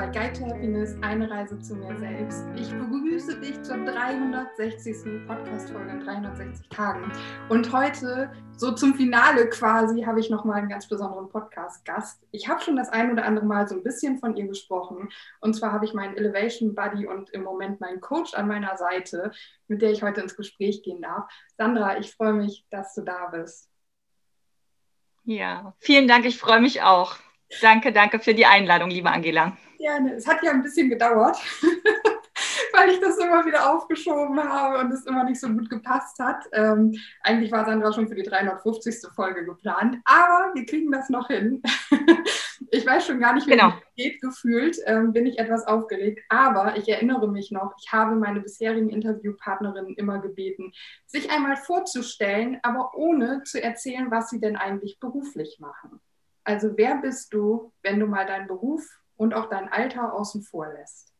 bei Guide to Happiness, eine Reise zu mir selbst. Ich begrüße dich zur 360. Podcast-Folge in 360 Tagen. Und heute, so zum Finale quasi, habe ich nochmal einen ganz besonderen Podcast-Gast. Ich habe schon das ein oder andere Mal so ein bisschen von ihr gesprochen. Und zwar habe ich meinen Elevation Buddy und im Moment meinen Coach an meiner Seite, mit der ich heute ins Gespräch gehen darf. Sandra, ich freue mich, dass du da bist. Ja, vielen Dank. Ich freue mich auch. Danke, danke für die Einladung, liebe Angela. Gerne. Es hat ja ein bisschen gedauert, weil ich das immer wieder aufgeschoben habe und es immer nicht so gut gepasst hat. Ähm, eigentlich war Sandra schon für die 350. Folge geplant, aber wir kriegen das noch hin. ich weiß schon gar nicht, wie genau. es geht gefühlt, ähm, bin ich etwas aufgeregt, aber ich erinnere mich noch, ich habe meine bisherigen Interviewpartnerinnen immer gebeten, sich einmal vorzustellen, aber ohne zu erzählen, was sie denn eigentlich beruflich machen. Also wer bist du, wenn du mal deinen Beruf und auch dein Alter außen vor lässt?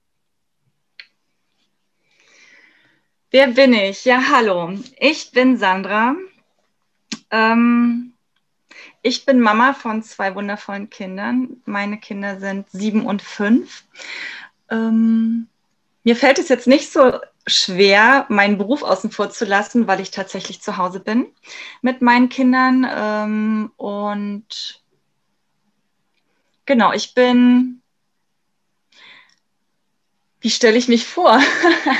Wer bin ich? Ja, hallo. Ich bin Sandra. Ähm, ich bin Mama von zwei wundervollen Kindern. Meine Kinder sind sieben und fünf. Ähm, mir fällt es jetzt nicht so schwer, meinen Beruf außen vor zu lassen, weil ich tatsächlich zu Hause bin mit meinen Kindern. Ähm, und Genau, ich bin. Wie stelle ich mich vor?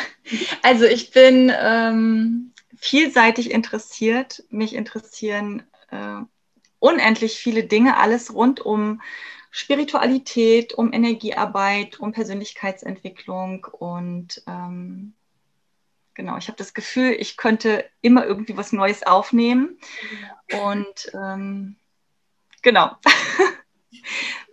also ich bin ähm, vielseitig interessiert. Mich interessieren äh, unendlich viele Dinge, alles rund um Spiritualität, um Energiearbeit, um Persönlichkeitsentwicklung und ähm, genau, ich habe das Gefühl, ich könnte immer irgendwie was Neues aufnehmen und ähm, genau.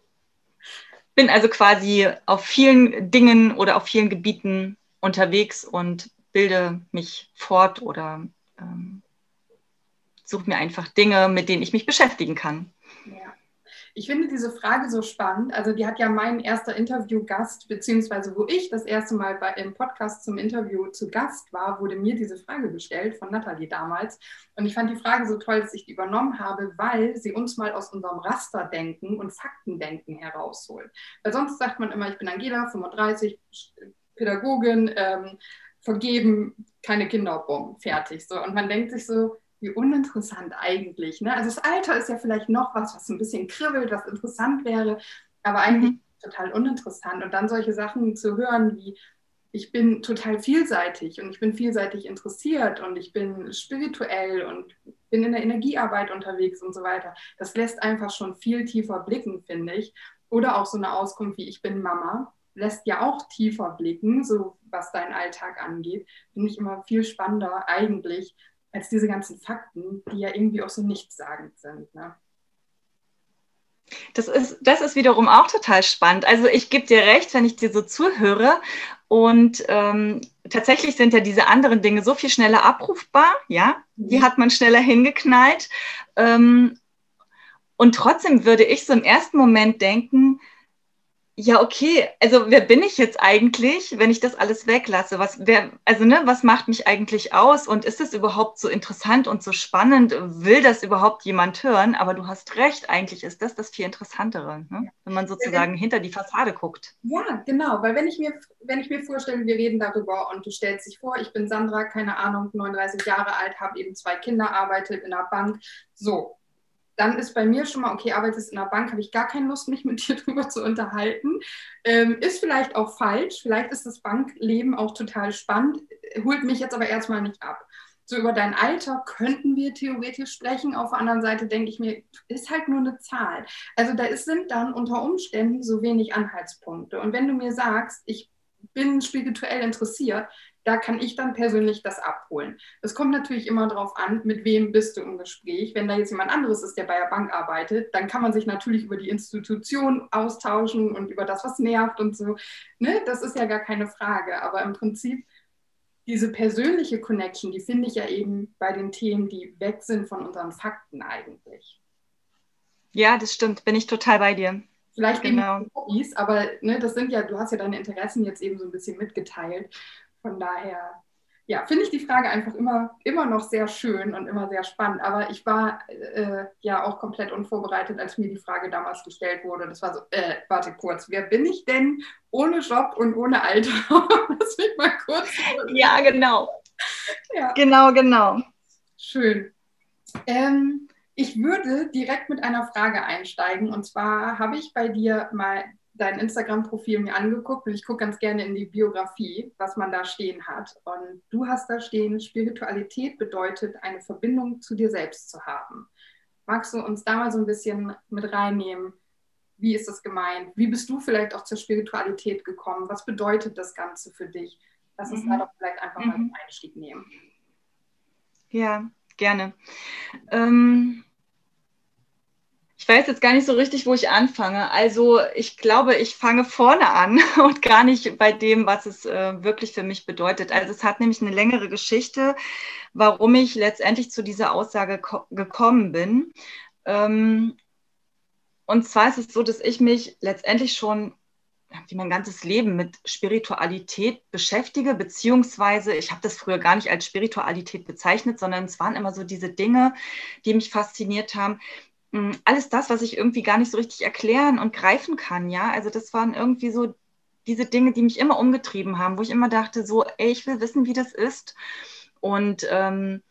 bin also quasi auf vielen Dingen oder auf vielen Gebieten unterwegs und bilde mich fort oder ähm, suche mir einfach Dinge, mit denen ich mich beschäftigen kann. Ich finde diese Frage so spannend. Also die hat ja mein erster Interviewgast, beziehungsweise wo ich das erste Mal bei, im Podcast zum Interview zu Gast war, wurde mir diese Frage gestellt von Nathalie damals. Und ich fand die Frage so toll, dass ich die übernommen habe, weil sie uns mal aus unserem Rasterdenken und Faktendenken herausholt. Weil sonst sagt man immer, ich bin Angela, 35, Pädagogin, ähm, vergeben, keine Kinderbomben, fertig. So. Und man denkt sich so, wie uninteressant eigentlich. Ne? Also das Alter ist ja vielleicht noch was, was ein bisschen kribbelt, was interessant wäre, aber eigentlich mhm. total uninteressant. Und dann solche Sachen zu hören wie, ich bin total vielseitig und ich bin vielseitig interessiert und ich bin spirituell und bin in der Energiearbeit unterwegs und so weiter. Das lässt einfach schon viel tiefer blicken, finde ich. Oder auch so eine Auskunft wie ich bin Mama lässt ja auch tiefer blicken, so was deinen Alltag angeht. Finde ich immer viel spannender eigentlich, als diese ganzen Fakten, die ja irgendwie auch so nichtssagend sind. Ne? Das ist, das ist wiederum auch total spannend. Also ich gebe dir recht, wenn ich dir so zuhöre. Und ähm, tatsächlich sind ja diese anderen Dinge so viel schneller abrufbar, ja. Die mhm. hat man schneller hingeknallt. Ähm, und trotzdem würde ich so im ersten Moment denken, ja, okay, also wer bin ich jetzt eigentlich, wenn ich das alles weglasse? Was, wer, also, ne, was macht mich eigentlich aus? Und ist es überhaupt so interessant und so spannend? Will das überhaupt jemand hören? Aber du hast recht, eigentlich ist das das viel Interessantere, ne? wenn man sozusagen ja, hinter die Fassade guckt. Ja, genau, weil wenn ich mir, wenn ich mir vorstelle, wir reden darüber und du stellst dich vor, ich bin Sandra, keine Ahnung, 39 Jahre alt, habe eben zwei Kinder, arbeite in einer Bank, so, dann ist bei mir schon mal, okay, arbeitest in der Bank, habe ich gar keine Lust, mich mit dir drüber zu unterhalten. Ähm, ist vielleicht auch falsch, vielleicht ist das Bankleben auch total spannend, holt mich jetzt aber erstmal nicht ab. So über dein Alter könnten wir theoretisch sprechen. Auf der anderen Seite denke ich mir, ist halt nur eine Zahl. Also da ist, sind dann unter Umständen so wenig Anhaltspunkte. Und wenn du mir sagst, ich bin spirituell interessiert, da kann ich dann persönlich das abholen. Es kommt natürlich immer darauf an, mit wem bist du im Gespräch. Wenn da jetzt jemand anderes ist, der bei der Bank arbeitet, dann kann man sich natürlich über die Institution austauschen und über das, was nervt und so. Ne? Das ist ja gar keine Frage. Aber im Prinzip diese persönliche Connection, die finde ich ja eben bei den Themen, die weg sind von unseren Fakten eigentlich. Ja, das stimmt. Bin ich total bei dir. Vielleicht genau. eben Hobbys, aber ne, das sind ja, du hast ja deine Interessen jetzt eben so ein bisschen mitgeteilt. Von daher, ja, finde ich die Frage einfach immer, immer noch sehr schön und immer sehr spannend. Aber ich war äh, ja auch komplett unvorbereitet, als mir die Frage damals gestellt wurde. Das war so, äh, warte kurz, wer bin ich denn ohne Job und ohne Alter? Lass mich mal kurz. Ja, genau. Ja. Genau, genau. Schön. Ähm, ich würde direkt mit einer Frage einsteigen. Und zwar habe ich bei dir mal dein Instagram-Profil mir angeguckt und ich gucke ganz gerne in die Biografie, was man da stehen hat. Und du hast da stehen, Spiritualität bedeutet, eine Verbindung zu dir selbst zu haben. Magst du uns da mal so ein bisschen mit reinnehmen? Wie ist das gemeint? Wie bist du vielleicht auch zur Spiritualität gekommen? Was bedeutet das Ganze für dich? Lass uns mhm. da doch vielleicht einfach mhm. mal einen Einstieg nehmen. Ja, gerne. Ähm, ich weiß jetzt gar nicht so richtig, wo ich anfange. Also ich glaube, ich fange vorne an und gar nicht bei dem, was es äh, wirklich für mich bedeutet. Also es hat nämlich eine längere Geschichte, warum ich letztendlich zu dieser Aussage gekommen bin. Ähm, und zwar ist es so, dass ich mich letztendlich schon wie mein ganzes Leben mit Spiritualität beschäftige, beziehungsweise ich habe das früher gar nicht als Spiritualität bezeichnet, sondern es waren immer so diese Dinge, die mich fasziniert haben, alles das, was ich irgendwie gar nicht so richtig erklären und greifen kann, ja. Also das waren irgendwie so diese Dinge, die mich immer umgetrieben haben, wo ich immer dachte, so, ey, ich will wissen, wie das ist. Und ähm,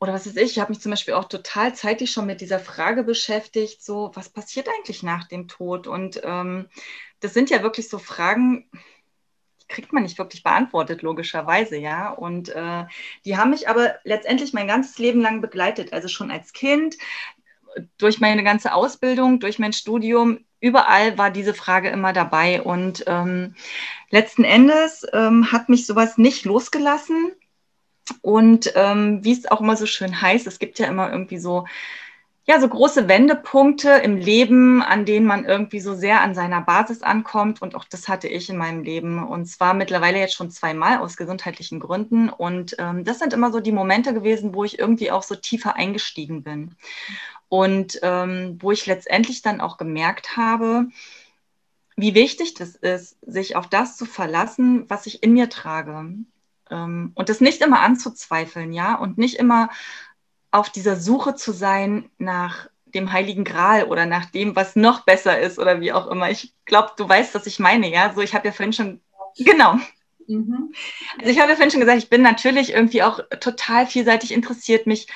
oder was ist ich, ich habe mich zum Beispiel auch total zeitlich schon mit dieser Frage beschäftigt, so, was passiert eigentlich nach dem Tod? Und ähm, das sind ja wirklich so Fragen, die kriegt man nicht wirklich beantwortet, logischerweise, ja. Und äh, die haben mich aber letztendlich mein ganzes Leben lang begleitet. Also schon als Kind, durch meine ganze Ausbildung, durch mein Studium, überall war diese Frage immer dabei. Und ähm, letzten Endes ähm, hat mich sowas nicht losgelassen. Und ähm, wie es auch immer so schön heißt, es gibt ja immer irgendwie so, ja, so große Wendepunkte im Leben, an denen man irgendwie so sehr an seiner Basis ankommt. Und auch das hatte ich in meinem Leben. Und zwar mittlerweile jetzt schon zweimal aus gesundheitlichen Gründen. Und ähm, das sind immer so die Momente gewesen, wo ich irgendwie auch so tiefer eingestiegen bin. Und ähm, wo ich letztendlich dann auch gemerkt habe, wie wichtig das ist, sich auf das zu verlassen, was ich in mir trage. Ähm, und das nicht immer anzuzweifeln, ja, und nicht immer auf dieser Suche zu sein nach dem Heiligen Gral oder nach dem, was noch besser ist oder wie auch immer. Ich glaube, du weißt, was ich meine, ja. So, ich habe ja vorhin schon, genau. Mhm. Also ich habe ja vorhin schon gesagt, ich bin natürlich irgendwie auch total vielseitig interessiert. Mich,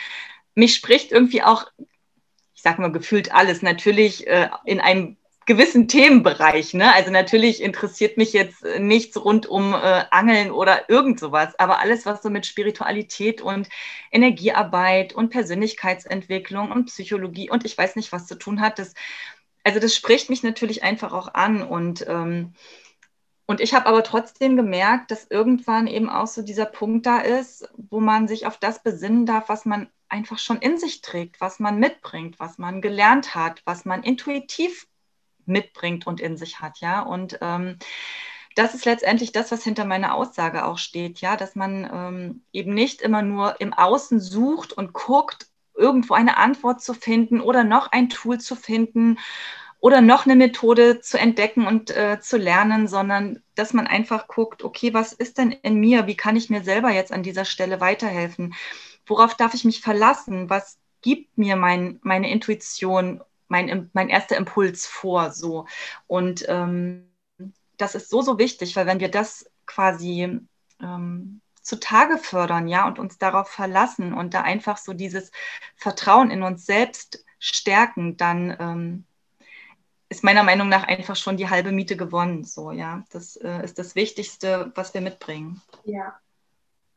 mich spricht irgendwie auch ich sage mal gefühlt alles, natürlich äh, in einem gewissen Themenbereich. Ne? Also natürlich interessiert mich jetzt nichts rund um äh, Angeln oder irgend sowas, aber alles, was so mit Spiritualität und Energiearbeit und Persönlichkeitsentwicklung und Psychologie und ich weiß nicht, was zu tun hat, das, also das spricht mich natürlich einfach auch an und ähm, und ich habe aber trotzdem gemerkt, dass irgendwann eben auch so dieser Punkt da ist, wo man sich auf das besinnen darf, was man einfach schon in sich trägt, was man mitbringt, was man gelernt hat, was man intuitiv mitbringt und in sich hat, ja. Und ähm, das ist letztendlich das, was hinter meiner Aussage auch steht, ja, dass man ähm, eben nicht immer nur im Außen sucht und guckt, irgendwo eine Antwort zu finden oder noch ein Tool zu finden oder noch eine Methode zu entdecken und äh, zu lernen, sondern dass man einfach guckt, okay, was ist denn in mir? Wie kann ich mir selber jetzt an dieser Stelle weiterhelfen? Worauf darf ich mich verlassen? Was gibt mir mein, meine Intuition, mein, mein erster Impuls vor? So. Und ähm, das ist so, so wichtig, weil wenn wir das quasi ähm, zutage fördern, ja, und uns darauf verlassen und da einfach so dieses Vertrauen in uns selbst stärken, dann ähm, ist meiner Meinung nach einfach schon die halbe Miete gewonnen. So, ja, das äh, ist das Wichtigste, was wir mitbringen. Ja.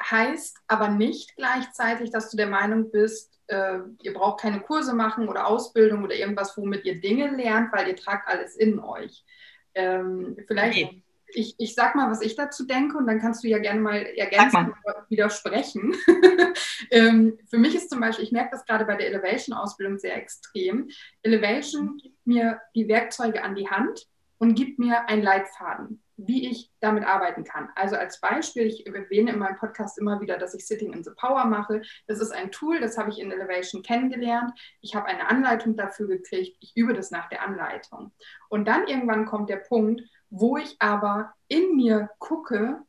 Heißt aber nicht gleichzeitig, dass du der Meinung bist, äh, ihr braucht keine Kurse machen oder Ausbildung oder irgendwas, womit ihr Dinge lernt, weil ihr tragt alles in euch. Ähm, vielleicht nee ich, ich sag mal, was ich dazu denke und dann kannst du ja gerne mal ergänzen oder widersprechen. ähm, für mich ist zum Beispiel, ich merke das gerade bei der Elevation-Ausbildung sehr extrem. Elevation gibt mir die Werkzeuge an die Hand und gibt mir einen Leitfaden, wie ich damit arbeiten kann. Also als Beispiel, ich erwähne in meinem Podcast immer wieder, dass ich Sitting in the Power mache. Das ist ein Tool, das habe ich in Elevation kennengelernt. Ich habe eine Anleitung dafür gekriegt. Ich übe das nach der Anleitung. Und dann irgendwann kommt der Punkt, wo ich aber in mir gucke,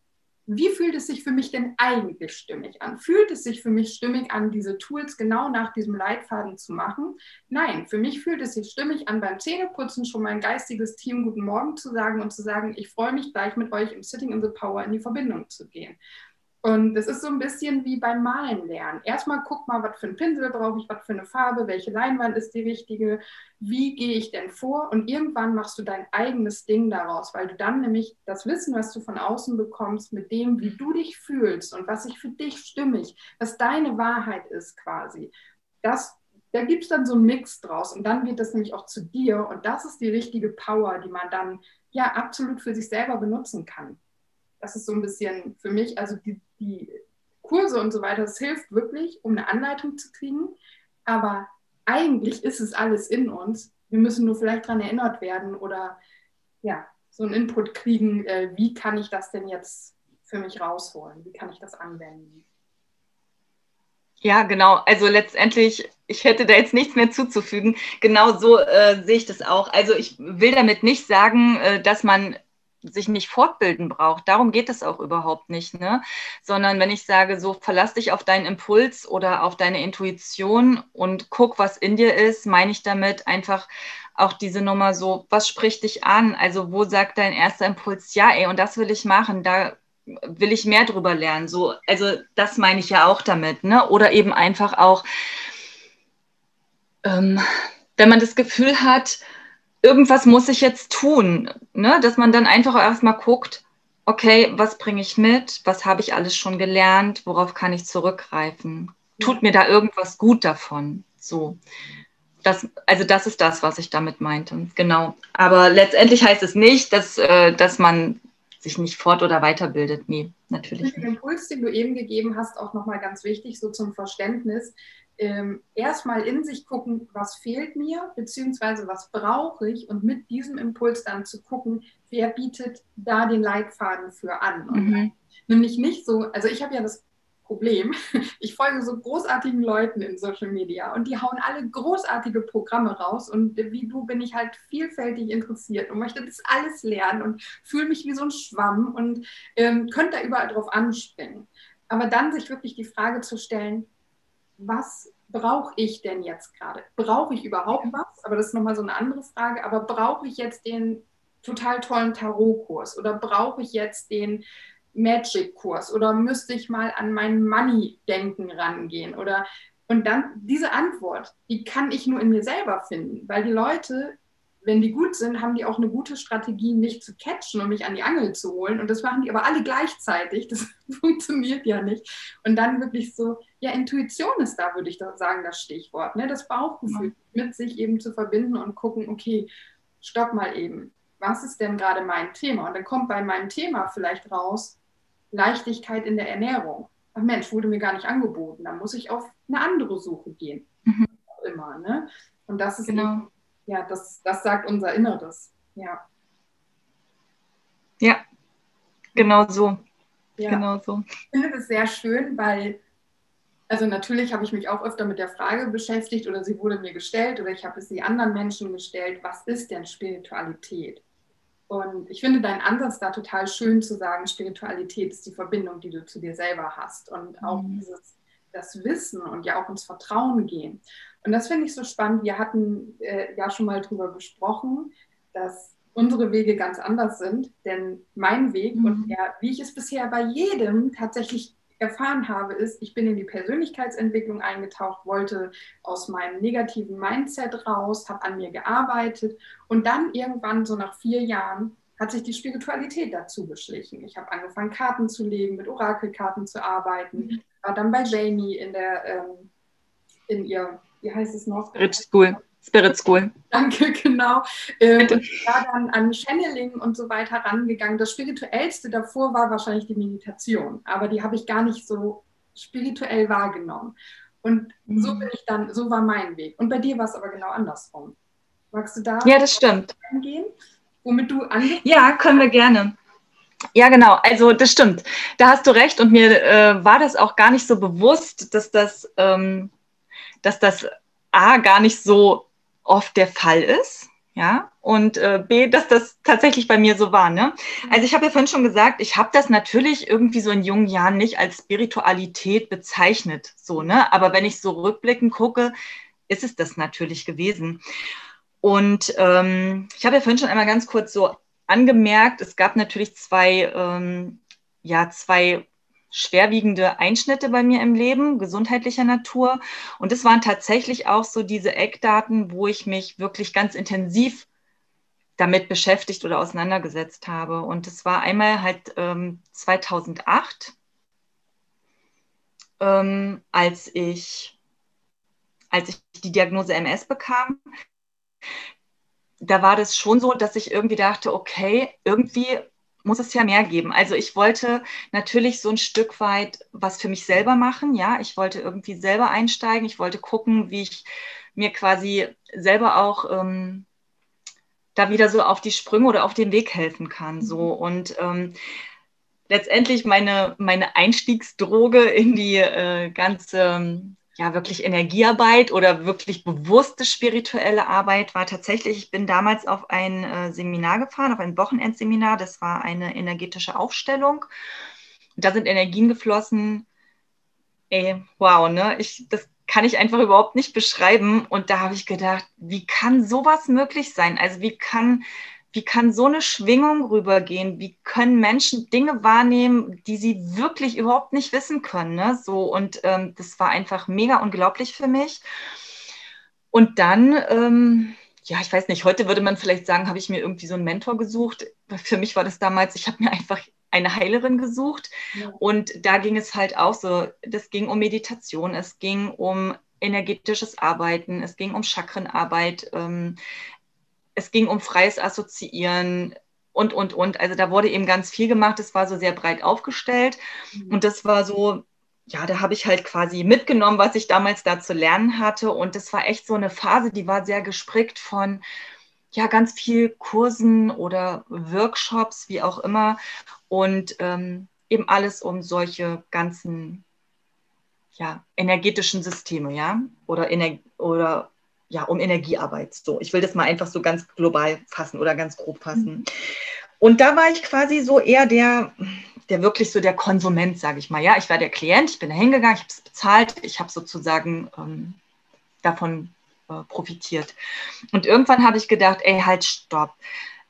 wie fühlt es sich für mich denn eigentlich stimmig an? Fühlt es sich für mich stimmig an, diese Tools genau nach diesem Leitfaden zu machen? Nein, für mich fühlt es sich stimmig an, beim Zähneputzen schon mein geistiges Team Guten Morgen zu sagen und zu sagen, ich freue mich gleich mit euch im Sitting in the Power in die Verbindung zu gehen. Und es ist so ein bisschen wie beim Malen lernen. Erstmal guck mal, was für einen Pinsel brauche ich, was für eine Farbe, welche Leinwand ist die richtige, wie gehe ich denn vor? Und irgendwann machst du dein eigenes Ding daraus, weil du dann nämlich das Wissen, was du von außen bekommst, mit dem, wie du dich fühlst und was sich für dich stimmig, was deine Wahrheit ist quasi, das, da gibt es dann so einen Mix draus und dann wird das nämlich auch zu dir und das ist die richtige Power, die man dann ja absolut für sich selber benutzen kann das ist so ein bisschen für mich, also die, die Kurse und so weiter, das hilft wirklich, um eine Anleitung zu kriegen. Aber eigentlich ist es alles in uns. Wir müssen nur vielleicht daran erinnert werden oder ja, so einen Input kriegen, äh, wie kann ich das denn jetzt für mich rausholen? Wie kann ich das anwenden? Ja, genau. Also letztendlich, ich hätte da jetzt nichts mehr zuzufügen. Genau so äh, sehe ich das auch. Also ich will damit nicht sagen, äh, dass man sich nicht fortbilden braucht. Darum geht es auch überhaupt nicht, ne? Sondern wenn ich sage, so verlass dich auf deinen Impuls oder auf deine Intuition und guck, was in dir ist, meine ich damit einfach auch diese Nummer so, was spricht dich an? Also wo sagt dein erster Impuls, ja, ey, und das will ich machen, da will ich mehr drüber lernen. So, also das meine ich ja auch damit, ne? Oder eben einfach auch, ähm, wenn man das Gefühl hat, irgendwas muss ich jetzt tun, ne? dass man dann einfach erstmal guckt, okay, was bringe ich mit, was habe ich alles schon gelernt, worauf kann ich zurückgreifen, tut mir da irgendwas gut davon, so. Das, also das ist das, was ich damit meinte, genau. Aber letztendlich heißt es nicht, dass, äh, dass man sich nicht fort- oder weiterbildet. Nee, natürlich nicht. Den Impuls, den du eben gegeben hast, auch nochmal ganz wichtig, so zum Verständnis ähm, erstmal in sich gucken, was fehlt mir, beziehungsweise was brauche ich und mit diesem Impuls dann zu gucken, wer bietet da den Leitfaden für an. Mhm. Nämlich nicht so, also ich habe ja das Problem, ich folge so großartigen Leuten in Social Media und die hauen alle großartige Programme raus und wie du bin ich halt vielfältig interessiert und möchte das alles lernen und fühle mich wie so ein Schwamm und ähm, könnte da überall drauf anspringen. Aber dann sich wirklich die Frage zu stellen, was brauche ich denn jetzt gerade? Brauche ich überhaupt was? Aber das ist nochmal so eine andere Frage. Aber brauche ich jetzt den total tollen Tarotkurs oder brauche ich jetzt den Magic-Kurs oder müsste ich mal an mein Money-Denken rangehen? Oder und dann diese Antwort, die kann ich nur in mir selber finden, weil die Leute wenn die gut sind, haben die auch eine gute Strategie, mich zu catchen und mich an die Angel zu holen. Und das machen die aber alle gleichzeitig. Das funktioniert ja nicht. Und dann wirklich so, ja, Intuition ist da, würde ich sagen, das Stichwort. Ne? Das Bauchgefühl ja. mit sich eben zu verbinden und gucken, okay, stopp mal eben. Was ist denn gerade mein Thema? Und dann kommt bei meinem Thema vielleicht raus, Leichtigkeit in der Ernährung. Ach Mensch, wurde mir gar nicht angeboten. Da muss ich auf eine andere Suche gehen. Mhm. Immer, ne? Und das ist genau. Ja, das, das sagt unser Inneres. Ja. Ja, genau so. Ja. Genau so. Ich finde das sehr schön, weil, also natürlich habe ich mich auch öfter mit der Frage beschäftigt oder sie wurde mir gestellt oder ich habe es sie anderen Menschen gestellt, was ist denn Spiritualität? Und ich finde deinen Ansatz da total schön zu sagen, Spiritualität ist die Verbindung, die du zu dir selber hast und auch mhm. dieses, das Wissen und ja auch ins Vertrauen gehen. Und das finde ich so spannend. Wir hatten äh, ja schon mal darüber gesprochen, dass unsere Wege ganz anders sind. Denn mein Weg mhm. und ja, wie ich es bisher bei jedem tatsächlich erfahren habe, ist, ich bin in die Persönlichkeitsentwicklung eingetaucht, wollte aus meinem negativen Mindset raus, habe an mir gearbeitet und dann irgendwann so nach vier Jahren hat sich die Spiritualität dazu geschlichen. Ich habe angefangen, Karten zu legen, mit Orakelkarten zu arbeiten, mhm. war dann bei Jamie in der ähm, in ihr wie heißt es noch? Spirit School. Spirit School. Danke, genau. Ähm, ich war dann an Channeling und so weiter rangegangen. Das Spirituellste davor war wahrscheinlich die Meditation, aber die habe ich gar nicht so spirituell wahrgenommen. Und mhm. so bin ich dann, so war mein Weg. Und bei dir war es aber genau andersrum. Magst du da ja, das stimmt. Angehen, womit du angefangen Ja, können wir gerne. Ja, genau. Also das stimmt. Da hast du recht. Und mir äh, war das auch gar nicht so bewusst, dass das ähm, dass das A gar nicht so oft der Fall ist. Ja, und äh, B, dass das tatsächlich bei mir so war. Ne? Also ich habe ja vorhin schon gesagt, ich habe das natürlich irgendwie so in jungen Jahren nicht als Spiritualität bezeichnet. So, ne? Aber wenn ich so rückblickend gucke, ist es das natürlich gewesen. Und ähm, ich habe ja vorhin schon einmal ganz kurz so angemerkt, es gab natürlich zwei, ähm, ja, zwei schwerwiegende Einschnitte bei mir im Leben, gesundheitlicher Natur. Und es waren tatsächlich auch so diese Eckdaten, wo ich mich wirklich ganz intensiv damit beschäftigt oder auseinandergesetzt habe. Und es war einmal halt ähm, 2008, ähm, als ich als ich die Diagnose MS bekam. Da war das schon so, dass ich irgendwie dachte, okay, irgendwie muss es ja mehr geben. Also ich wollte natürlich so ein Stück weit was für mich selber machen. Ja, ich wollte irgendwie selber einsteigen. Ich wollte gucken, wie ich mir quasi selber auch ähm, da wieder so auf die Sprünge oder auf den Weg helfen kann. So mhm. und ähm, letztendlich meine, meine Einstiegsdroge in die äh, ganze ja, wirklich Energiearbeit oder wirklich bewusste spirituelle Arbeit war tatsächlich, ich bin damals auf ein äh, Seminar gefahren, auf ein Wochenendseminar, das war eine energetische Aufstellung. da sind Energien geflossen. Ey, wow, ne? Ich, das kann ich einfach überhaupt nicht beschreiben. Und da habe ich gedacht, wie kann sowas möglich sein? Also wie kann wie kann so eine Schwingung rübergehen? Wie können Menschen Dinge wahrnehmen, die sie wirklich überhaupt nicht wissen können? Ne? So, und ähm, das war einfach mega unglaublich für mich. Und dann, ähm, ja, ich weiß nicht, heute würde man vielleicht sagen, habe ich mir irgendwie so einen Mentor gesucht. Für mich war das damals, ich habe mir einfach eine Heilerin gesucht. Ja. Und da ging es halt auch so, das ging um Meditation, es ging um energetisches Arbeiten, es ging um Chakrenarbeit, ähm, es ging um freies Assoziieren und, und, und. Also da wurde eben ganz viel gemacht. Es war so sehr breit aufgestellt. Mhm. Und das war so, ja, da habe ich halt quasi mitgenommen, was ich damals da zu lernen hatte. Und das war echt so eine Phase, die war sehr gespickt von, ja, ganz viel Kursen oder Workshops, wie auch immer. Und ähm, eben alles um solche ganzen ja, energetischen Systeme, ja, oder, Ener oder ja, um Energiearbeit. So, ich will das mal einfach so ganz global fassen oder ganz grob fassen. Mhm. Und da war ich quasi so eher der, der wirklich so der Konsument, sage ich mal. Ja, ich war der Klient, ich bin da hingegangen, ich habe es bezahlt, ich habe sozusagen ähm, davon äh, profitiert. Und irgendwann habe ich gedacht, ey, halt, stopp.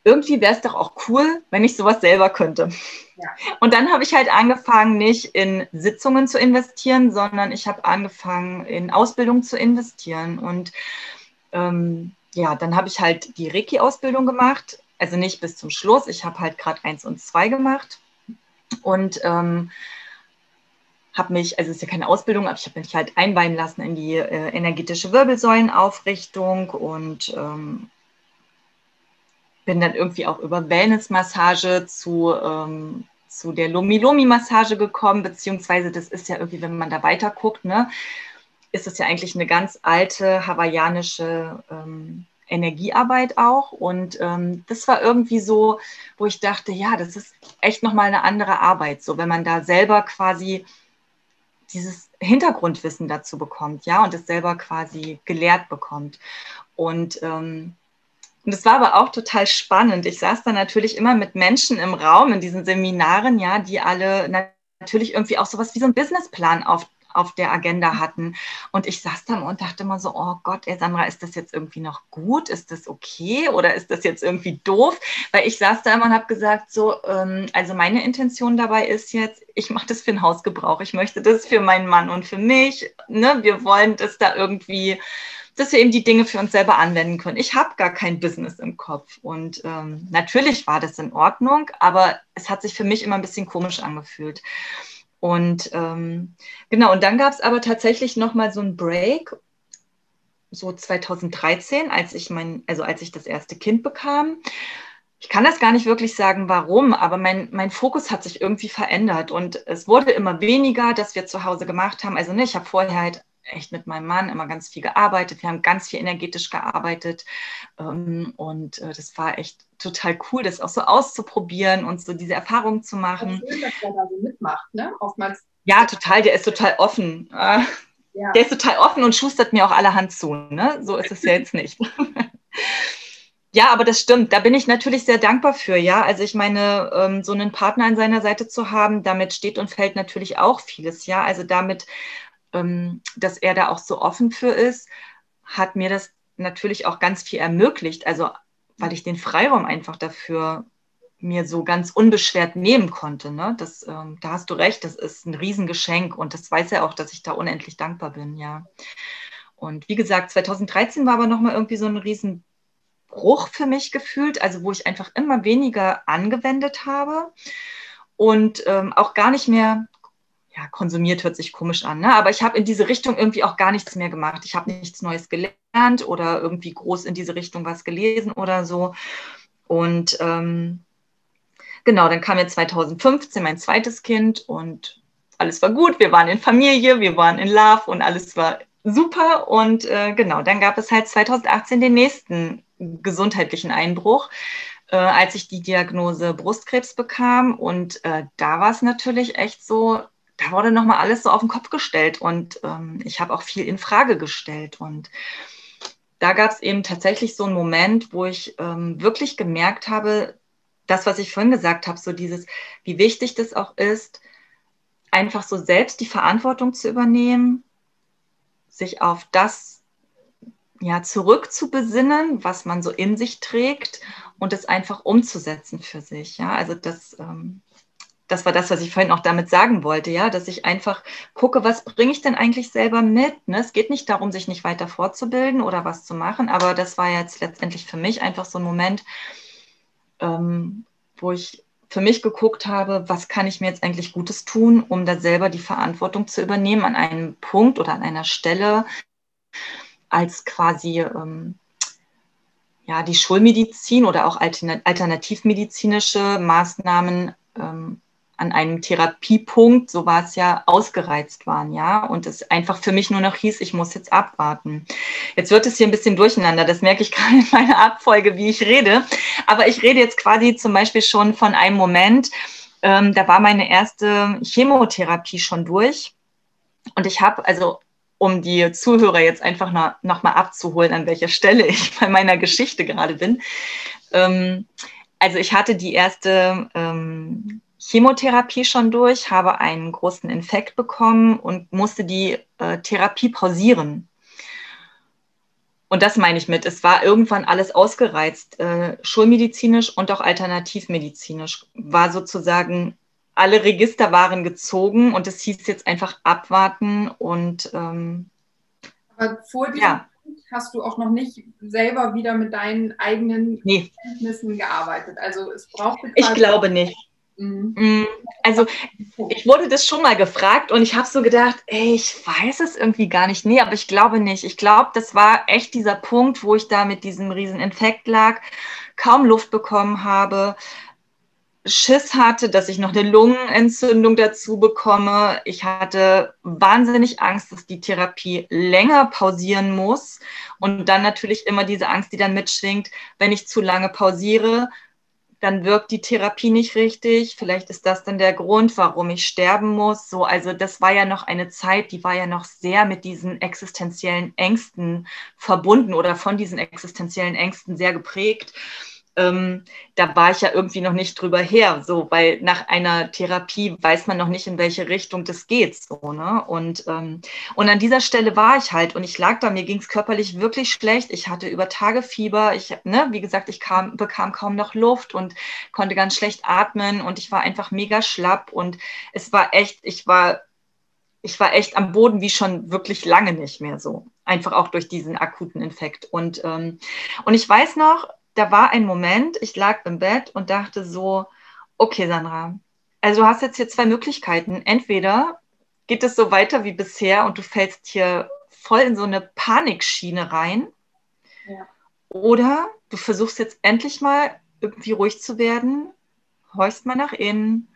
Irgendwie wäre es doch auch cool, wenn ich sowas selber könnte. Ja. Und dann habe ich halt angefangen, nicht in Sitzungen zu investieren, sondern ich habe angefangen, in Ausbildung zu investieren. Und ähm, ja, dann habe ich halt die Reiki-Ausbildung gemacht. Also nicht bis zum Schluss. Ich habe halt gerade eins und zwei gemacht. Und ähm, habe mich, also es ist ja keine Ausbildung, aber ich habe mich halt einweihen lassen in die äh, energetische Wirbelsäulenaufrichtung und ähm, bin dann irgendwie auch über Wellness-Massage zu, ähm, zu der Lomi-Lomi-Massage gekommen, beziehungsweise das ist ja irgendwie, wenn man da weiter guckt, ne, ist es ja eigentlich eine ganz alte hawaiianische ähm, Energiearbeit auch. Und ähm, das war irgendwie so, wo ich dachte, ja, das ist echt nochmal eine andere Arbeit, so wenn man da selber quasi dieses Hintergrundwissen dazu bekommt, ja, und es selber quasi gelehrt bekommt. Und ähm, und es war aber auch total spannend. Ich saß da natürlich immer mit Menschen im Raum in diesen Seminaren, ja, die alle natürlich irgendwie auch sowas wie so einen Businessplan auf, auf der Agenda hatten. Und ich saß da und dachte immer so, oh Gott, ey Sandra, ist das jetzt irgendwie noch gut? Ist das okay? Oder ist das jetzt irgendwie doof? Weil ich saß da immer und habe gesagt, so, ähm, also meine Intention dabei ist jetzt, ich mache das für den Hausgebrauch. Ich möchte das für meinen Mann und für mich. Ne? Wir wollen das da irgendwie dass wir eben die Dinge für uns selber anwenden können. Ich habe gar kein Business im Kopf. Und ähm, natürlich war das in Ordnung, aber es hat sich für mich immer ein bisschen komisch angefühlt. Und ähm, genau, und dann gab es aber tatsächlich nochmal so einen Break, so 2013, als ich mein, also als ich das erste Kind bekam. Ich kann das gar nicht wirklich sagen, warum, aber mein, mein Fokus hat sich irgendwie verändert und es wurde immer weniger, dass wir zu Hause gemacht haben. Also ne, ich habe vorher halt echt mit meinem Mann immer ganz viel gearbeitet. Wir haben ganz viel energetisch gearbeitet. Ähm, und äh, das war echt total cool, das auch so auszuprobieren und so diese Erfahrungen zu machen. Schön, dass er da so mitmacht, ne? Oftmals. Ja, total. Der ist total offen. Äh, ja. Der ist total offen und schustert mir auch allerhand zu. Ne? So ist es ja jetzt nicht. Ja, aber das stimmt. Da bin ich natürlich sehr dankbar für, ja. Also ich meine, ähm, so einen Partner an seiner Seite zu haben, damit steht und fällt natürlich auch vieles, ja. Also damit, dass er da auch so offen für ist, hat mir das natürlich auch ganz viel ermöglicht. Also weil ich den Freiraum einfach dafür mir so ganz unbeschwert nehmen konnte. Ne? Das, ähm, da hast du recht, das ist ein Riesengeschenk und das weiß er auch, dass ich da unendlich dankbar bin, ja. Und wie gesagt, 2013 war aber nochmal irgendwie so ein Riesenbruch für mich gefühlt, also wo ich einfach immer weniger angewendet habe und ähm, auch gar nicht mehr, ja, konsumiert hört sich komisch an, ne? aber ich habe in diese Richtung irgendwie auch gar nichts mehr gemacht. Ich habe nichts Neues gelernt oder irgendwie groß in diese Richtung was gelesen oder so. Und ähm, genau, dann kam jetzt 2015 mein zweites Kind und alles war gut. Wir waren in Familie, wir waren in Love und alles war super. Und äh, genau, dann gab es halt 2018 den nächsten gesundheitlichen Einbruch, äh, als ich die Diagnose Brustkrebs bekam. Und äh, da war es natürlich echt so, da wurde nochmal alles so auf den Kopf gestellt und ähm, ich habe auch viel in Frage gestellt. Und da gab es eben tatsächlich so einen Moment, wo ich ähm, wirklich gemerkt habe, das, was ich vorhin gesagt habe, so dieses, wie wichtig das auch ist, einfach so selbst die Verantwortung zu übernehmen sich auf das ja, zurückzubesinnen, was man so in sich trägt und es einfach umzusetzen für sich. Ja, also das, ähm, das war das, was ich vorhin auch damit sagen wollte, ja, dass ich einfach gucke, was bringe ich denn eigentlich selber mit? Ne? Es geht nicht darum, sich nicht weiter fortzubilden oder was zu machen, aber das war jetzt letztendlich für mich einfach so ein Moment, ähm, wo ich für mich geguckt habe, was kann ich mir jetzt eigentlich Gutes tun, um da selber die Verantwortung zu übernehmen an einem Punkt oder an einer Stelle als quasi ähm, ja, die Schulmedizin oder auch alternativmedizinische Maßnahmen ähm, an einem Therapiepunkt, so war es ja, ausgereizt waren, ja, und es einfach für mich nur noch hieß, ich muss jetzt abwarten. Jetzt wird es hier ein bisschen durcheinander, das merke ich gerade in meiner Abfolge, wie ich rede, aber ich rede jetzt quasi zum Beispiel schon von einem Moment, ähm, da war meine erste Chemotherapie schon durch und ich habe, also um die Zuhörer jetzt einfach noch, mal abzuholen, an welcher Stelle ich bei meiner Geschichte gerade bin. Ähm, also ich hatte die erste ähm, Chemotherapie schon durch, habe einen großen Infekt bekommen und musste die äh, Therapie pausieren. Und das meine ich mit, es war irgendwann alles ausgereizt, äh, schulmedizinisch und auch alternativmedizinisch. War sozusagen, alle Register waren gezogen und es hieß jetzt einfach abwarten und. Ähm, Aber vor diesem ja. hast du auch noch nicht selber wieder mit deinen eigenen nee. Kenntnissen gearbeitet. Also es braucht. Ich glaube nicht. Mhm. Mm, also ich wurde das schon mal gefragt und ich habe so gedacht, ey, ich weiß es irgendwie gar nicht. Nee, aber ich glaube nicht. Ich glaube, das war echt dieser Punkt, wo ich da mit diesem riesen Infekt lag, kaum Luft bekommen habe, Schiss hatte, dass ich noch eine Lungenentzündung dazu bekomme. Ich hatte wahnsinnig Angst, dass die Therapie länger pausieren muss. Und dann natürlich immer diese Angst, die dann mitschwingt, wenn ich zu lange pausiere, dann wirkt die Therapie nicht richtig. Vielleicht ist das dann der Grund, warum ich sterben muss. So, also das war ja noch eine Zeit, die war ja noch sehr mit diesen existenziellen Ängsten verbunden oder von diesen existenziellen Ängsten sehr geprägt ähm, da war ich ja irgendwie noch nicht drüber her, so, weil nach einer Therapie weiß man noch nicht, in welche Richtung das geht, so, ne? Und, ähm, und an dieser Stelle war ich halt und ich lag da, mir ging es körperlich wirklich schlecht. Ich hatte über Tage Fieber, ich, ne, wie gesagt, ich kam, bekam kaum noch Luft und konnte ganz schlecht atmen und ich war einfach mega schlapp und es war echt, ich war ich war echt am Boden wie schon wirklich lange nicht mehr so. Einfach auch durch diesen akuten Infekt. Und, ähm, und ich weiß noch, da war ein Moment, ich lag im Bett und dachte so, okay, Sandra, also du hast jetzt hier zwei Möglichkeiten. Entweder geht es so weiter wie bisher und du fällst hier voll in so eine Panikschiene rein. Ja. Oder du versuchst jetzt endlich mal irgendwie ruhig zu werden, horchst mal nach innen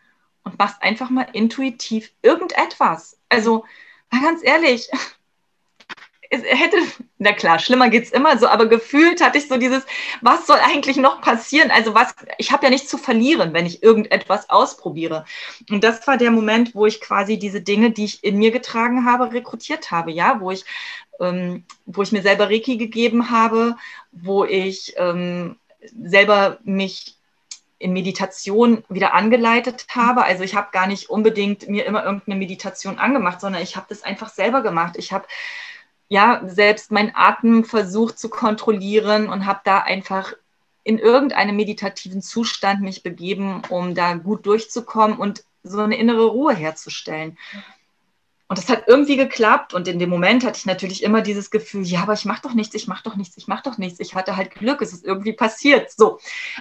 und machst einfach mal intuitiv irgendetwas. Also, mal ganz ehrlich, es hätte, na klar, schlimmer geht's immer so, aber gefühlt hatte ich so dieses, was soll eigentlich noch passieren? Also was, ich habe ja nichts zu verlieren, wenn ich irgendetwas ausprobiere. Und das war der Moment, wo ich quasi diese Dinge, die ich in mir getragen habe, rekrutiert habe, ja, wo ich, ähm, wo ich mir selber Reiki gegeben habe, wo ich ähm, selber mich in Meditation wieder angeleitet habe. Also ich habe gar nicht unbedingt mir immer irgendeine Meditation angemacht, sondern ich habe das einfach selber gemacht. Ich habe ja selbst meinen Atem versucht zu kontrollieren und habe da einfach in irgendeinem meditativen Zustand mich begeben, um da gut durchzukommen und so eine innere Ruhe herzustellen. Und das hat irgendwie geklappt. Und in dem Moment hatte ich natürlich immer dieses Gefühl, ja, aber ich mache doch nichts, ich mache doch nichts, ich mache doch nichts. Ich hatte halt Glück, es ist irgendwie passiert. So.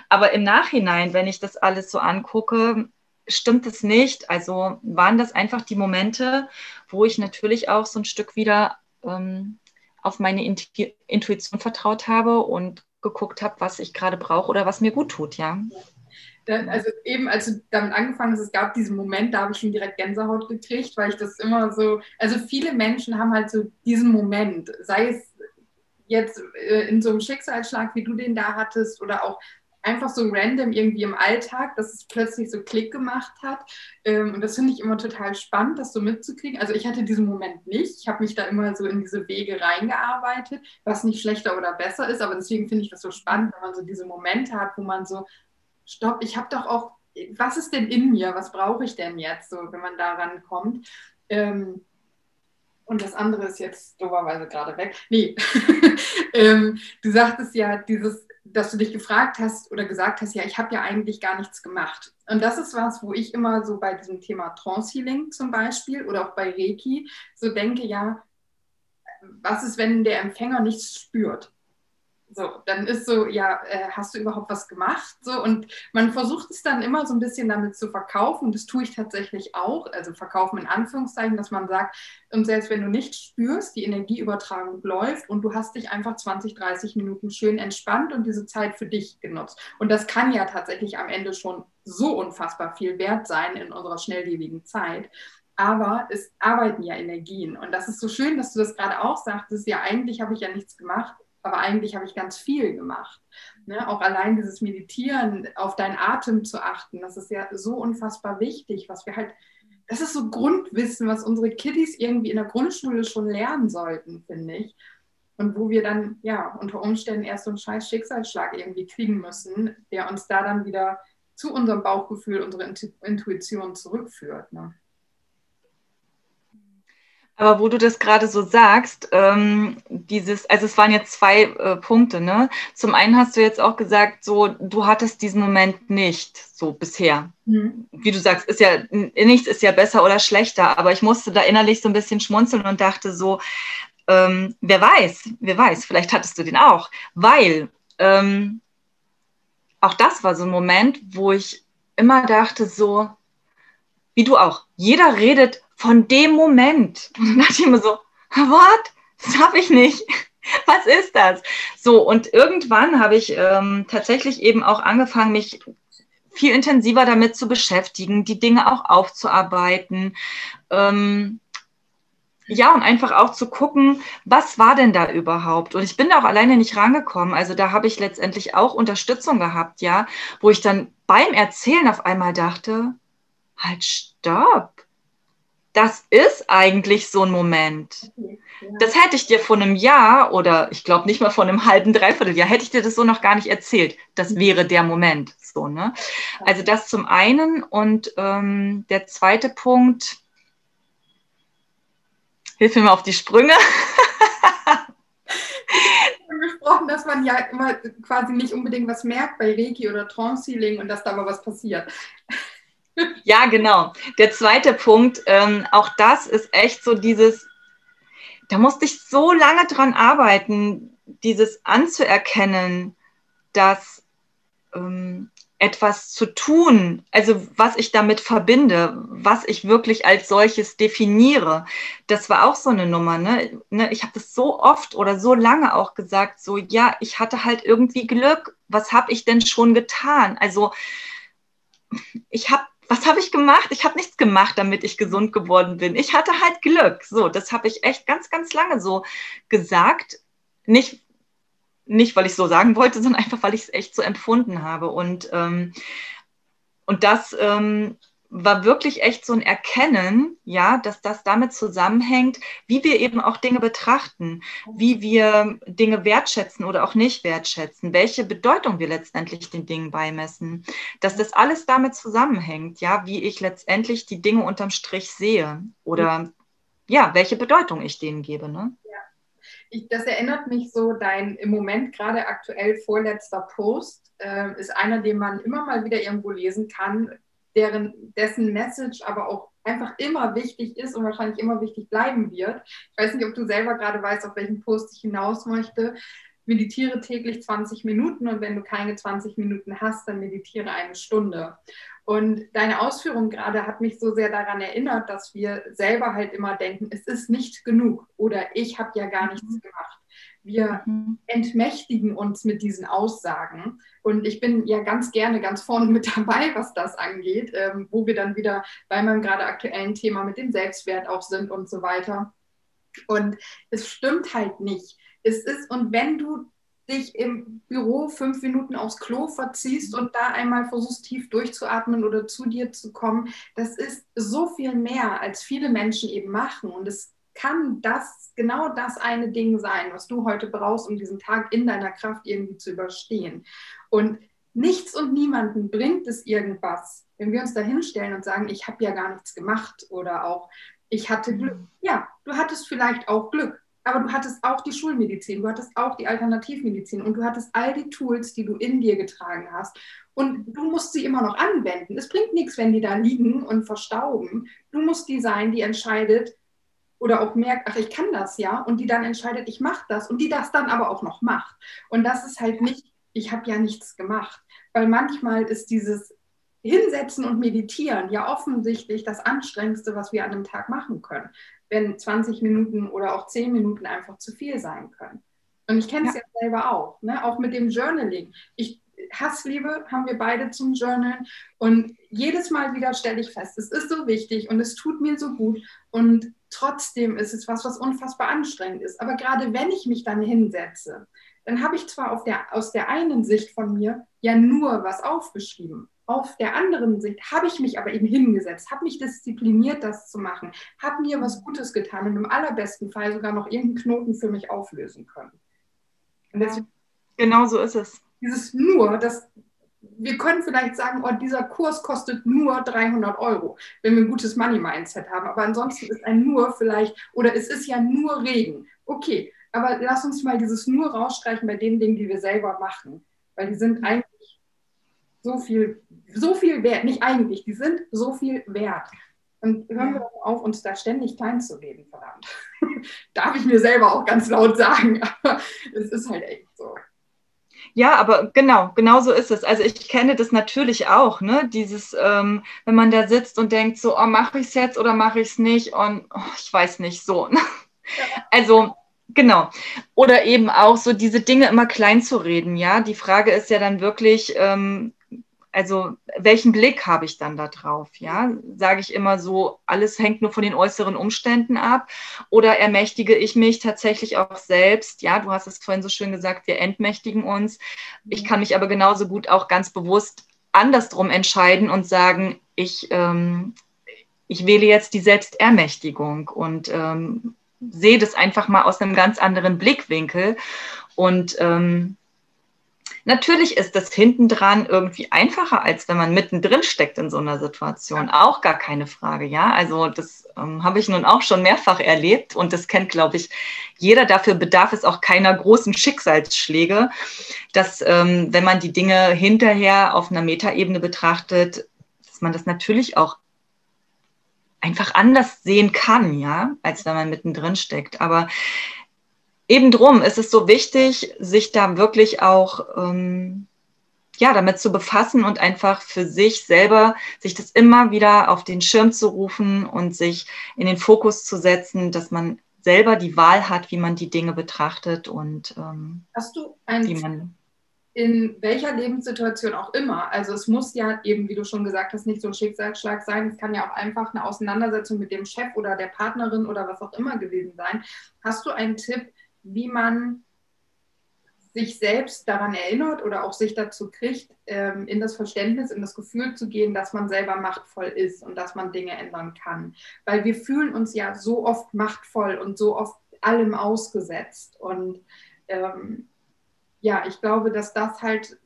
Aber im Nachhinein, wenn ich das alles so angucke, stimmt es nicht. Also waren das einfach die Momente, wo ich natürlich auch so ein Stück wieder ähm, auf meine Intuition vertraut habe und geguckt habe, was ich gerade brauche oder was mir gut tut, ja. Also eben als du damit angefangen hast, es gab diesen Moment, da habe ich schon direkt Gänsehaut gekriegt, weil ich das immer so, also viele Menschen haben halt so diesen Moment, sei es jetzt äh, in so einem Schicksalsschlag, wie du den da hattest, oder auch einfach so random irgendwie im Alltag, dass es plötzlich so Klick gemacht hat. Ähm, und das finde ich immer total spannend, das so mitzukriegen. Also ich hatte diesen Moment nicht. Ich habe mich da immer so in diese Wege reingearbeitet, was nicht schlechter oder besser ist. Aber deswegen finde ich das so spannend, wenn man so diese Momente hat, wo man so, stopp, ich habe doch auch, was ist denn in mir? Was brauche ich denn jetzt, so, wenn man daran kommt? Ähm, und das andere ist jetzt doberweise gerade weg. Nee, ähm, du sagtest ja, dieses, dass du dich gefragt hast oder gesagt hast, ja, ich habe ja eigentlich gar nichts gemacht. Und das ist was, wo ich immer so bei diesem Thema Trance Healing zum Beispiel oder auch bei Reiki so denke, ja, was ist, wenn der Empfänger nichts spürt? So, dann ist so, ja, äh, hast du überhaupt was gemacht? So, und man versucht es dann immer so ein bisschen damit zu verkaufen. Das tue ich tatsächlich auch. Also verkaufen in Anführungszeichen, dass man sagt, und selbst wenn du nicht spürst, die Energieübertragung läuft und du hast dich einfach 20, 30 Minuten schön entspannt und diese Zeit für dich genutzt. Und das kann ja tatsächlich am Ende schon so unfassbar viel wert sein in unserer schnelllebigen Zeit aber es arbeiten ja Energien. Und das ist so schön, dass du das gerade auch sagtest. Ja, eigentlich habe ich ja nichts gemacht aber eigentlich habe ich ganz viel gemacht. Ne? Auch allein dieses Meditieren, auf deinen Atem zu achten, das ist ja so unfassbar wichtig, was wir halt, das ist so Grundwissen, was unsere Kiddies irgendwie in der Grundschule schon lernen sollten, finde ich. Und wo wir dann ja unter Umständen erst so einen scheiß Schicksalsschlag irgendwie kriegen müssen, der uns da dann wieder zu unserem Bauchgefühl, unserer Intuition zurückführt. Ne? Aber wo du das gerade so sagst, ähm, dieses, also es waren jetzt zwei äh, Punkte, ne? Zum einen hast du jetzt auch gesagt, so, du hattest diesen Moment nicht, so bisher. Mhm. Wie du sagst, ist ja, nichts ist ja besser oder schlechter, aber ich musste da innerlich so ein bisschen schmunzeln und dachte so, ähm, wer weiß, wer weiß, vielleicht hattest du den auch, weil ähm, auch das war so ein Moment, wo ich immer dachte so, wie du auch, jeder redet von dem Moment. Und dann dachte ich mir so, what? Das habe ich nicht. Was ist das? So, und irgendwann habe ich ähm, tatsächlich eben auch angefangen, mich viel intensiver damit zu beschäftigen, die Dinge auch aufzuarbeiten. Ähm, ja, und einfach auch zu gucken, was war denn da überhaupt? Und ich bin da auch alleine nicht rangekommen. Also da habe ich letztendlich auch Unterstützung gehabt, ja, wo ich dann beim Erzählen auf einmal dachte, halt, stopp das ist eigentlich so ein Moment. Das hätte ich dir vor einem Jahr oder ich glaube nicht mal vor einem halben, dreiviertel Jahr, hätte ich dir das so noch gar nicht erzählt. Das wäre der Moment. So, ne? Also das zum einen. Und ähm, der zweite Punkt, hilf mir mal auf die Sprünge. gesprochen, dass man ja immer quasi nicht unbedingt was merkt bei Reiki oder Trance Healing und dass da aber was passiert. Ja, genau. Der zweite Punkt, ähm, auch das ist echt so dieses, da musste ich so lange dran arbeiten, dieses anzuerkennen, dass ähm, etwas zu tun, also was ich damit verbinde, was ich wirklich als solches definiere, das war auch so eine Nummer. Ne? ne ich habe das so oft oder so lange auch gesagt, so ja, ich hatte halt irgendwie Glück. Was habe ich denn schon getan? Also ich habe was habe ich gemacht? Ich habe nichts gemacht, damit ich gesund geworden bin. Ich hatte halt Glück. So, das habe ich echt ganz, ganz lange so gesagt. Nicht, nicht weil ich so sagen wollte, sondern einfach, weil ich es echt so empfunden habe. Und, ähm, und das ähm, war wirklich echt so ein Erkennen, ja, dass das damit zusammenhängt, wie wir eben auch Dinge betrachten, wie wir Dinge wertschätzen oder auch nicht wertschätzen, welche Bedeutung wir letztendlich den Dingen beimessen, dass das alles damit zusammenhängt, ja, wie ich letztendlich die Dinge unterm Strich sehe oder ja, welche Bedeutung ich denen gebe, ne? Ich, das erinnert mich so, dein im Moment gerade aktuell vorletzter Post äh, ist einer, den man immer mal wieder irgendwo lesen kann, deren, dessen Message aber auch einfach immer wichtig ist und wahrscheinlich immer wichtig bleiben wird. Ich weiß nicht, ob du selber gerade weißt, auf welchen Post ich hinaus möchte. Meditiere täglich 20 Minuten und wenn du keine 20 Minuten hast, dann meditiere eine Stunde. Und deine Ausführung gerade hat mich so sehr daran erinnert, dass wir selber halt immer denken, es ist nicht genug oder ich habe ja gar nichts gemacht. Wir mhm. entmächtigen uns mit diesen Aussagen. Und ich bin ja ganz gerne ganz vorne mit dabei, was das angeht, ähm, wo wir dann wieder bei meinem gerade aktuellen Thema mit dem Selbstwert auch sind und so weiter. Und es stimmt halt nicht. Es ist, und wenn du dich im Büro fünf Minuten aufs Klo verziehst und da einmal versuchst, tief durchzuatmen oder zu dir zu kommen, das ist so viel mehr, als viele Menschen eben machen. Und es kann das genau das eine Ding sein, was du heute brauchst, um diesen Tag in deiner Kraft irgendwie zu überstehen. Und nichts und niemanden bringt es irgendwas, wenn wir uns da hinstellen und sagen, ich habe ja gar nichts gemacht oder auch, ich hatte Glück. Ja, du hattest vielleicht auch Glück, aber du hattest auch die Schulmedizin, du hattest auch die Alternativmedizin und du hattest all die Tools, die du in dir getragen hast. Und du musst sie immer noch anwenden. Es bringt nichts, wenn die da liegen und verstauben. Du musst die sein, die entscheidet, oder auch merkt, ach, ich kann das ja, und die dann entscheidet, ich mache das und die das dann aber auch noch macht. Und das ist halt nicht, ich habe ja nichts gemacht, weil manchmal ist dieses Hinsetzen und Meditieren ja offensichtlich das Anstrengendste, was wir an einem Tag machen können, wenn 20 Minuten oder auch 10 Minuten einfach zu viel sein können. Und ich kenne es ja. ja. selber auch, ne? auch mit dem Journaling. Ich Hassliebe haben wir beide zum Journalen. Und jedes Mal wieder stelle ich fest, es ist so wichtig und es tut mir so gut. Und trotzdem ist es was, was unfassbar anstrengend ist. Aber gerade wenn ich mich dann hinsetze, dann habe ich zwar der, aus der einen Sicht von mir ja nur was aufgeschrieben. Auf der anderen Sicht habe ich mich aber eben hingesetzt, habe mich diszipliniert, das zu machen, habe mir was Gutes getan und im allerbesten Fall sogar noch irgendeinen Knoten für mich auflösen können. Deswegen, genau so ist es dieses nur, das, wir können vielleicht sagen, oh, dieser Kurs kostet nur 300 Euro, wenn wir ein gutes Money-Mindset haben. Aber ansonsten ist ein nur vielleicht, oder es ist ja nur Regen. Okay, aber lass uns mal dieses nur rausstreichen bei den Dingen, die wir selber machen. Weil die sind eigentlich so viel, so viel wert. Nicht eigentlich, die sind so viel wert. Und hören wir auf, uns da ständig klein zu reden, verdammt. Darf ich mir selber auch ganz laut sagen. Aber es ist halt echt so. Ja, aber genau, genau so ist es. Also ich kenne das natürlich auch, ne? Dieses, ähm, wenn man da sitzt und denkt so, oh, mache ich es jetzt oder mache ich es nicht? Und oh, ich weiß nicht so. Ne? Also Genau. Oder eben auch so diese Dinge immer klein zu reden, ja. Die Frage ist ja dann wirklich, ähm, also welchen Blick habe ich dann da drauf? Ja, sage ich immer so, alles hängt nur von den äußeren Umständen ab oder ermächtige ich mich tatsächlich auch selbst? Ja, du hast es vorhin so schön gesagt, wir entmächtigen uns. Ich kann mich aber genauso gut auch ganz bewusst andersrum entscheiden und sagen, ich, ähm, ich wähle jetzt die Selbstermächtigung und ähm, sehe das einfach mal aus einem ganz anderen Blickwinkel und ähm, Natürlich ist das hintendran irgendwie einfacher, als wenn man mittendrin steckt in so einer Situation. Auch gar keine Frage, ja. Also das ähm, habe ich nun auch schon mehrfach erlebt und das kennt, glaube ich, jeder. Dafür bedarf es auch keiner großen Schicksalsschläge, dass ähm, wenn man die Dinge hinterher auf einer Metaebene betrachtet, dass man das natürlich auch einfach anders sehen kann, ja, als wenn man mittendrin steckt. Aber eben drum ist es so wichtig, sich da wirklich auch ähm, ja, damit zu befassen und einfach für sich selber, sich das immer wieder auf den Schirm zu rufen und sich in den Fokus zu setzen, dass man selber die Wahl hat, wie man die Dinge betrachtet und ähm, Hast du ein wie man in welcher Lebenssituation auch immer. Also es muss ja eben, wie du schon gesagt hast, nicht so ein Schicksalsschlag sein. Es kann ja auch einfach eine Auseinandersetzung mit dem Chef oder der Partnerin oder was auch immer gewesen sein. Hast du einen Tipp, wie man sich selbst daran erinnert oder auch sich dazu kriegt, ähm, in das Verständnis, in das Gefühl zu gehen, dass man selber machtvoll ist und dass man Dinge ändern kann. Weil wir fühlen uns ja so oft machtvoll und so oft allem ausgesetzt. Und ähm, ja, ich glaube, dass das halt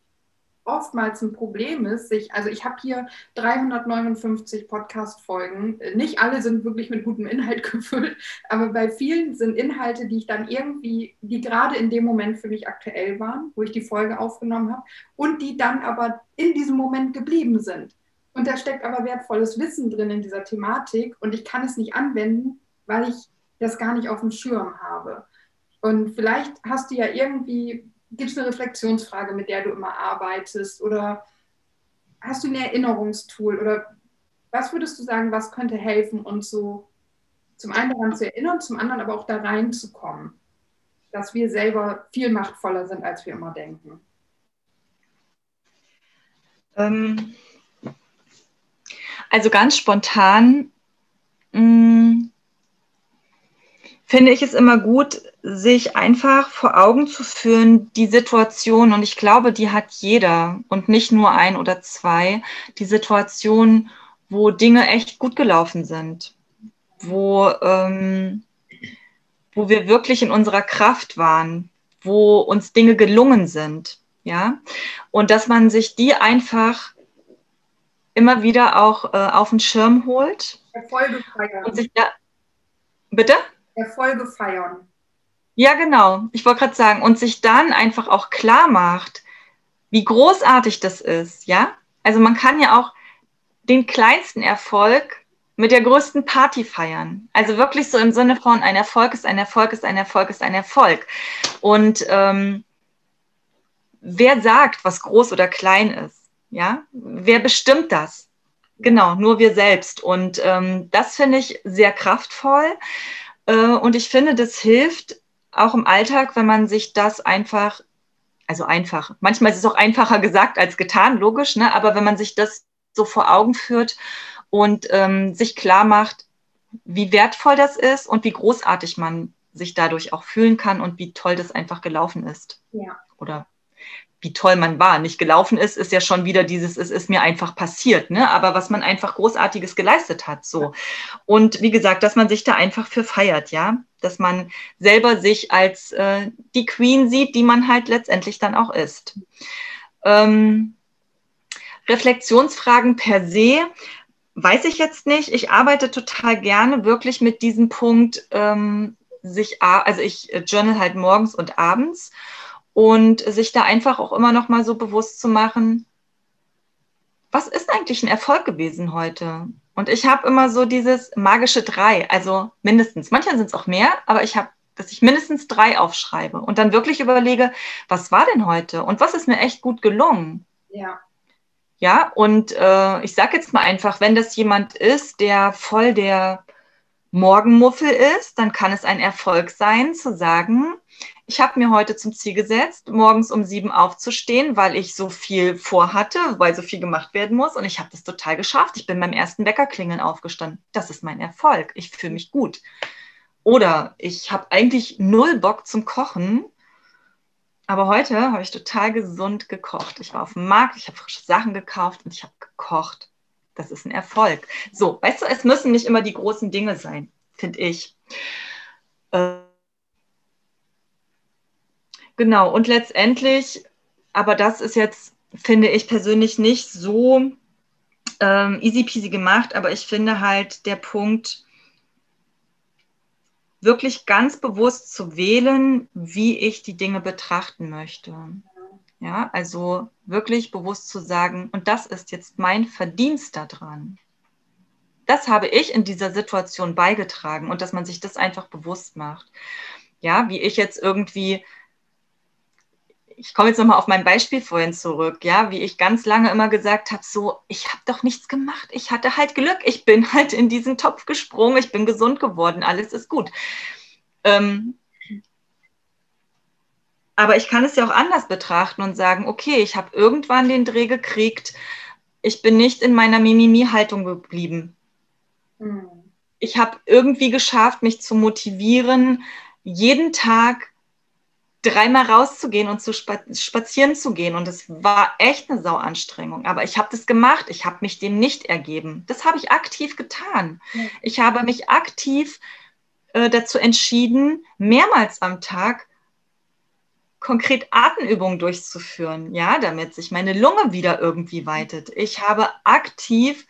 oftmals ein Problem ist, sich, also ich habe hier 359 Podcast-Folgen. Nicht alle sind wirklich mit gutem Inhalt gefüllt, aber bei vielen sind Inhalte, die ich dann irgendwie, die gerade in dem Moment für mich aktuell waren, wo ich die Folge aufgenommen habe und die dann aber in diesem Moment geblieben sind. Und da steckt aber wertvolles Wissen drin in dieser Thematik und ich kann es nicht anwenden, weil ich das gar nicht auf dem Schirm habe. Und vielleicht hast du ja irgendwie gibt es eine Reflexionsfrage, mit der du immer arbeitest? Oder hast du ein Erinnerungstool? Oder was würdest du sagen, was könnte helfen, uns so zum einen daran zu erinnern, zum anderen aber auch da reinzukommen, dass wir selber viel machtvoller sind, als wir immer denken? Ähm, also ganz spontan mh, mm, finde ich es immer gut, sich einfach vor Augen zu führen, die Situation, und ich glaube, die hat jeder und nicht nur ein oder zwei, die Situation, wo Dinge echt gut gelaufen sind, wo, ähm, wo wir wirklich in unserer Kraft waren, wo uns Dinge gelungen sind, ja, und dass man sich die einfach immer wieder auch äh, auf den Schirm holt. Erfolge feiern. Und sich da, bitte? Erfolge feiern. Ja, genau. Ich wollte gerade sagen, und sich dann einfach auch klar macht, wie großartig das ist, ja? Also man kann ja auch den kleinsten Erfolg mit der größten Party feiern. Also wirklich so im Sinne von ein Erfolg ist ein Erfolg ist ein Erfolg ist ein Erfolg. Und ähm, wer sagt, was groß oder klein ist? Ja, wer bestimmt das? Genau, nur wir selbst. Und ähm, das finde ich sehr kraftvoll. Äh, und ich finde, das hilft auch im Alltag, wenn man sich das einfach, also einfach, manchmal ist es auch einfacher gesagt als getan, logisch, ne? aber wenn man sich das so vor Augen führt und ähm, sich klar macht, wie wertvoll das ist und wie großartig man sich dadurch auch fühlen kann und wie toll das einfach gelaufen ist. Ja. Oder wie toll man war. Nicht gelaufen ist, ist ja schon wieder dieses, es ist mir einfach passiert, ne? Aber was man einfach Großartiges geleistet hat, so. Und wie gesagt, dass man sich da einfach für feiert, ja? Dass man selber sich als äh, die Queen sieht, die man halt letztendlich dann auch ist. Ähm, Reflexionsfragen per se weiß ich jetzt nicht. Ich arbeite total gerne wirklich mit diesem Punkt, ähm, sich, also ich äh, journal halt morgens und abends und sich da einfach auch immer noch mal so bewusst zu machen, was ist eigentlich ein Erfolg gewesen heute? Und ich habe immer so dieses magische drei, also mindestens. Manchmal sind es auch mehr, aber ich habe, dass ich mindestens drei aufschreibe und dann wirklich überlege, was war denn heute und was ist mir echt gut gelungen? Ja. Ja, und äh, ich sage jetzt mal einfach, wenn das jemand ist, der voll der Morgenmuffel ist, dann kann es ein Erfolg sein, zu sagen, ich habe mir heute zum Ziel gesetzt, morgens um sieben aufzustehen, weil ich so viel vorhatte, weil so viel gemacht werden muss. Und ich habe das total geschafft. Ich bin beim ersten Weckerklingeln aufgestanden. Das ist mein Erfolg. Ich fühle mich gut. Oder ich habe eigentlich null Bock zum Kochen. Aber heute habe ich total gesund gekocht. Ich war auf dem Markt, ich habe frische Sachen gekauft und ich habe gekocht. Das ist ein Erfolg. So, weißt du, es müssen nicht immer die großen Dinge sein, finde ich. Äh, Genau, und letztendlich, aber das ist jetzt, finde ich persönlich nicht so ähm, easy peasy gemacht, aber ich finde halt der Punkt, wirklich ganz bewusst zu wählen, wie ich die Dinge betrachten möchte. Ja, also wirklich bewusst zu sagen, und das ist jetzt mein Verdienst daran. Das habe ich in dieser Situation beigetragen und dass man sich das einfach bewusst macht. Ja, wie ich jetzt irgendwie ich komme jetzt nochmal auf mein Beispiel vorhin zurück, ja, wie ich ganz lange immer gesagt habe, so, ich habe doch nichts gemacht, ich hatte halt Glück, ich bin halt in diesen Topf gesprungen, ich bin gesund geworden, alles ist gut. Ähm, aber ich kann es ja auch anders betrachten und sagen, okay, ich habe irgendwann den Dreh gekriegt, ich bin nicht in meiner Mimimi-Haltung geblieben. Mhm. Ich habe irgendwie geschafft, mich zu motivieren, jeden Tag dreimal rauszugehen und zu spazieren zu gehen. Und es war echt eine Sauanstrengung. Aber ich habe das gemacht. Ich habe mich dem nicht ergeben. Das habe ich aktiv getan. Ich habe mich aktiv äh, dazu entschieden, mehrmals am Tag konkret Atemübungen durchzuführen, ja, damit sich meine Lunge wieder irgendwie weitet. Ich habe aktiv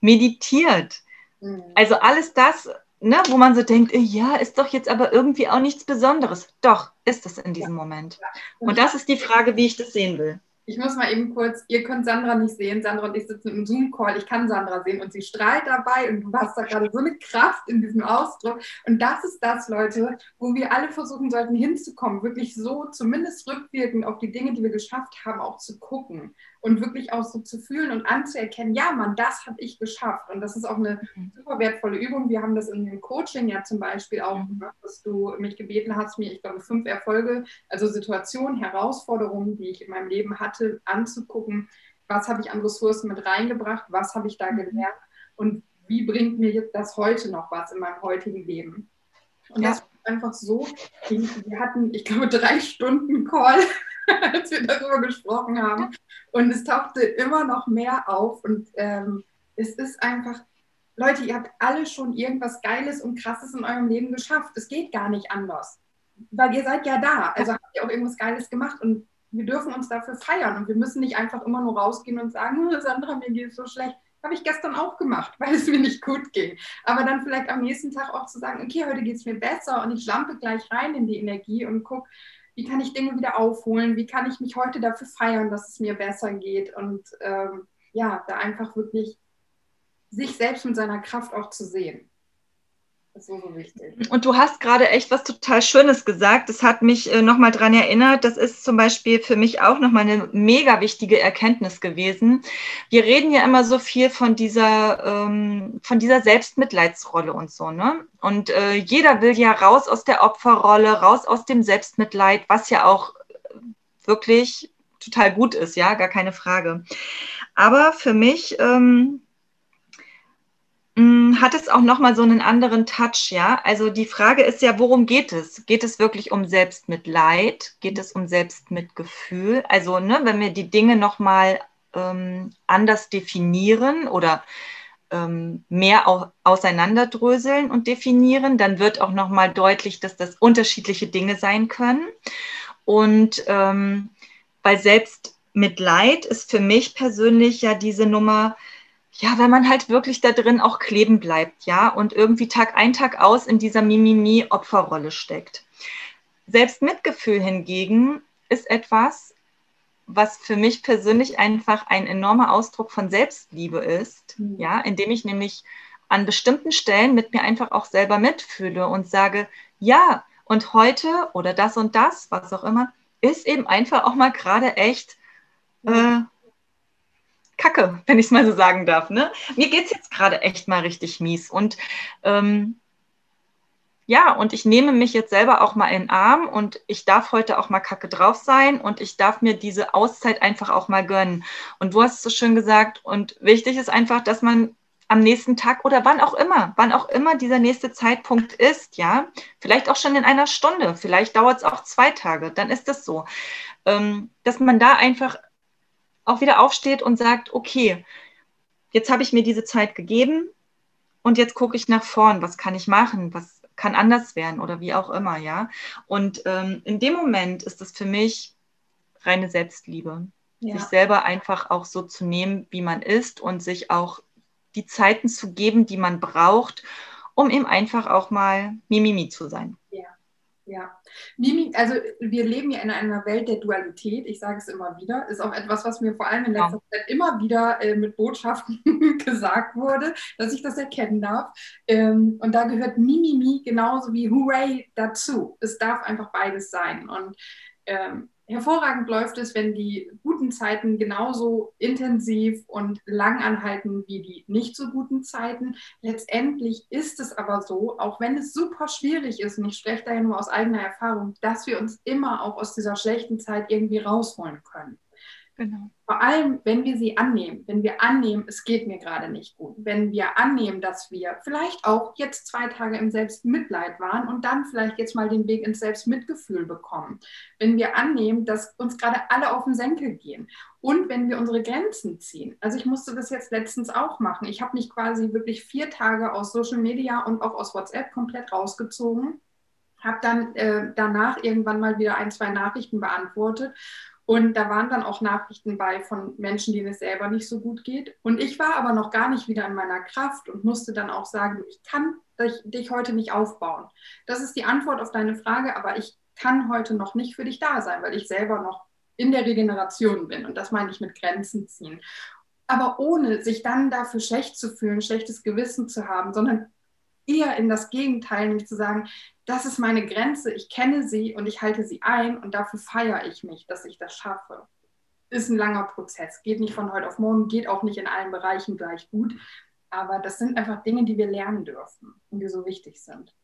meditiert. Mhm. Also alles das, ne, wo man so denkt, äh, ja, ist doch jetzt aber irgendwie auch nichts Besonderes. Doch, ist es in diesem ja. Moment. Und das ist die Frage, wie ich das sehen will. Ich muss mal eben kurz, ihr könnt Sandra nicht sehen. Sandra und ich sitzen im Zoom-Call. Ich kann Sandra sehen und sie strahlt dabei und du hast da gerade so eine Kraft in diesem Ausdruck. Und das ist das, Leute, wo wir alle versuchen sollten hinzukommen, wirklich so zumindest rückwirkend auf die Dinge, die wir geschafft haben, auch zu gucken und wirklich auch so zu fühlen und anzuerkennen, ja, Mann, das habe ich geschafft. Und das ist auch eine mhm. super wertvolle Übung. Wir haben das in dem Coaching ja zum Beispiel auch mhm. gemacht, dass du mich gebeten hast, mir, ich glaube, fünf Erfolge, also Situationen, Herausforderungen, die ich in meinem Leben hatte, anzugucken. Was habe ich an Ressourcen mit reingebracht? Was habe ich da mhm. gelernt? Und wie bringt mir jetzt das heute noch was in meinem heutigen Leben? Und ja. das ist einfach so. Wir hatten, ich glaube, drei Stunden Call als wir darüber gesprochen haben. Und es tauchte immer noch mehr auf. Und ähm, es ist einfach, Leute, ihr habt alle schon irgendwas Geiles und Krasses in eurem Leben geschafft. Es geht gar nicht anders. Weil ihr seid ja da. Also habt ihr auch irgendwas Geiles gemacht. Und wir dürfen uns dafür feiern. Und wir müssen nicht einfach immer nur rausgehen und sagen, hm, Sandra, mir geht es so schlecht. Habe ich gestern auch gemacht, weil es mir nicht gut ging. Aber dann vielleicht am nächsten Tag auch zu sagen, okay, heute geht es mir besser und ich lampe gleich rein in die Energie und gucke, wie kann ich Dinge wieder aufholen, wie kann ich mich heute dafür feiern, dass es mir besser geht und ähm, ja, da einfach wirklich sich selbst mit seiner Kraft auch zu sehen. Und du hast gerade echt was total Schönes gesagt. Das hat mich äh, nochmal daran erinnert. Das ist zum Beispiel für mich auch nochmal eine mega wichtige Erkenntnis gewesen. Wir reden ja immer so viel von dieser, ähm, von dieser Selbstmitleidsrolle und so. Ne? Und äh, jeder will ja raus aus der Opferrolle, raus aus dem Selbstmitleid, was ja auch wirklich total gut ist, ja, gar keine Frage. Aber für mich ähm, hat es auch nochmal so einen anderen Touch, ja? Also die Frage ist ja, worum geht es? Geht es wirklich um Selbstmitleid? Geht es um Selbstmitgefühl? Also, ne, wenn wir die Dinge nochmal ähm, anders definieren oder ähm, mehr auch auseinanderdröseln und definieren, dann wird auch nochmal deutlich, dass das unterschiedliche Dinge sein können. Und ähm, bei Selbstmitleid ist für mich persönlich ja diese Nummer, ja, wenn man halt wirklich da drin auch kleben bleibt, ja, und irgendwie Tag ein, Tag aus in dieser Mimimi-Opferrolle steckt. Selbstmitgefühl hingegen ist etwas, was für mich persönlich einfach ein enormer Ausdruck von Selbstliebe ist, mhm. ja, indem ich nämlich an bestimmten Stellen mit mir einfach auch selber mitfühle und sage, ja, und heute oder das und das, was auch immer, ist eben einfach auch mal gerade echt äh, Kacke, wenn ich es mal so sagen darf. Ne? Mir geht es jetzt gerade echt mal richtig mies. Und ähm, ja, und ich nehme mich jetzt selber auch mal in den Arm und ich darf heute auch mal kacke drauf sein und ich darf mir diese Auszeit einfach auch mal gönnen. Und du hast es so schön gesagt und wichtig ist einfach, dass man am nächsten Tag oder wann auch immer, wann auch immer dieser nächste Zeitpunkt ist, ja, vielleicht auch schon in einer Stunde, vielleicht dauert es auch zwei Tage, dann ist das so, ähm, dass man da einfach auch wieder aufsteht und sagt, okay, jetzt habe ich mir diese Zeit gegeben und jetzt gucke ich nach vorn, was kann ich machen, was kann anders werden oder wie auch immer, ja. Und ähm, in dem Moment ist es für mich reine Selbstliebe, ja. sich selber einfach auch so zu nehmen, wie man ist und sich auch die Zeiten zu geben, die man braucht, um eben einfach auch mal Mimimi zu sein. Ja. Ja, also wir leben ja in einer Welt der Dualität, ich sage es immer wieder, ist auch etwas, was mir vor allem in letzter ja. Zeit immer wieder äh, mit Botschaften gesagt wurde, dass ich das erkennen darf. Ähm, und da gehört Mimimi genauso wie Hooray dazu. Es darf einfach beides sein. Und ähm, hervorragend läuft es, wenn die guten Zeiten genauso intensiv und lang anhalten wie die nicht so guten Zeiten. Letztendlich ist es aber so, auch wenn es super schwierig ist, und ich spreche daher nur aus eigener Erfahrung, dass wir uns immer auch aus dieser schlechten Zeit irgendwie rausholen können. Genau. Vor allem, wenn wir sie annehmen, wenn wir annehmen, es geht mir gerade nicht gut, wenn wir annehmen, dass wir vielleicht auch jetzt zwei Tage im Selbstmitleid waren und dann vielleicht jetzt mal den Weg ins Selbstmitgefühl bekommen, wenn wir annehmen, dass uns gerade alle auf den Senkel gehen und wenn wir unsere Grenzen ziehen. Also ich musste das jetzt letztens auch machen. Ich habe mich quasi wirklich vier Tage aus Social Media und auch aus WhatsApp komplett rausgezogen habe dann äh, danach irgendwann mal wieder ein, zwei Nachrichten beantwortet und da waren dann auch Nachrichten bei von Menschen, denen es selber nicht so gut geht. Und ich war aber noch gar nicht wieder in meiner Kraft und musste dann auch sagen, ich kann dich heute nicht aufbauen. Das ist die Antwort auf deine Frage, aber ich kann heute noch nicht für dich da sein, weil ich selber noch in der Regeneration bin. Und das meine ich mit Grenzen ziehen. Aber ohne sich dann dafür schlecht zu fühlen, schlechtes Gewissen zu haben, sondern eher in das Gegenteil, nämlich zu sagen, das ist meine Grenze, ich kenne sie und ich halte sie ein und dafür feiere ich mich, dass ich das schaffe. Ist ein langer Prozess, geht nicht von heute auf morgen, geht auch nicht in allen Bereichen gleich gut, aber das sind einfach Dinge, die wir lernen dürfen und die so wichtig sind.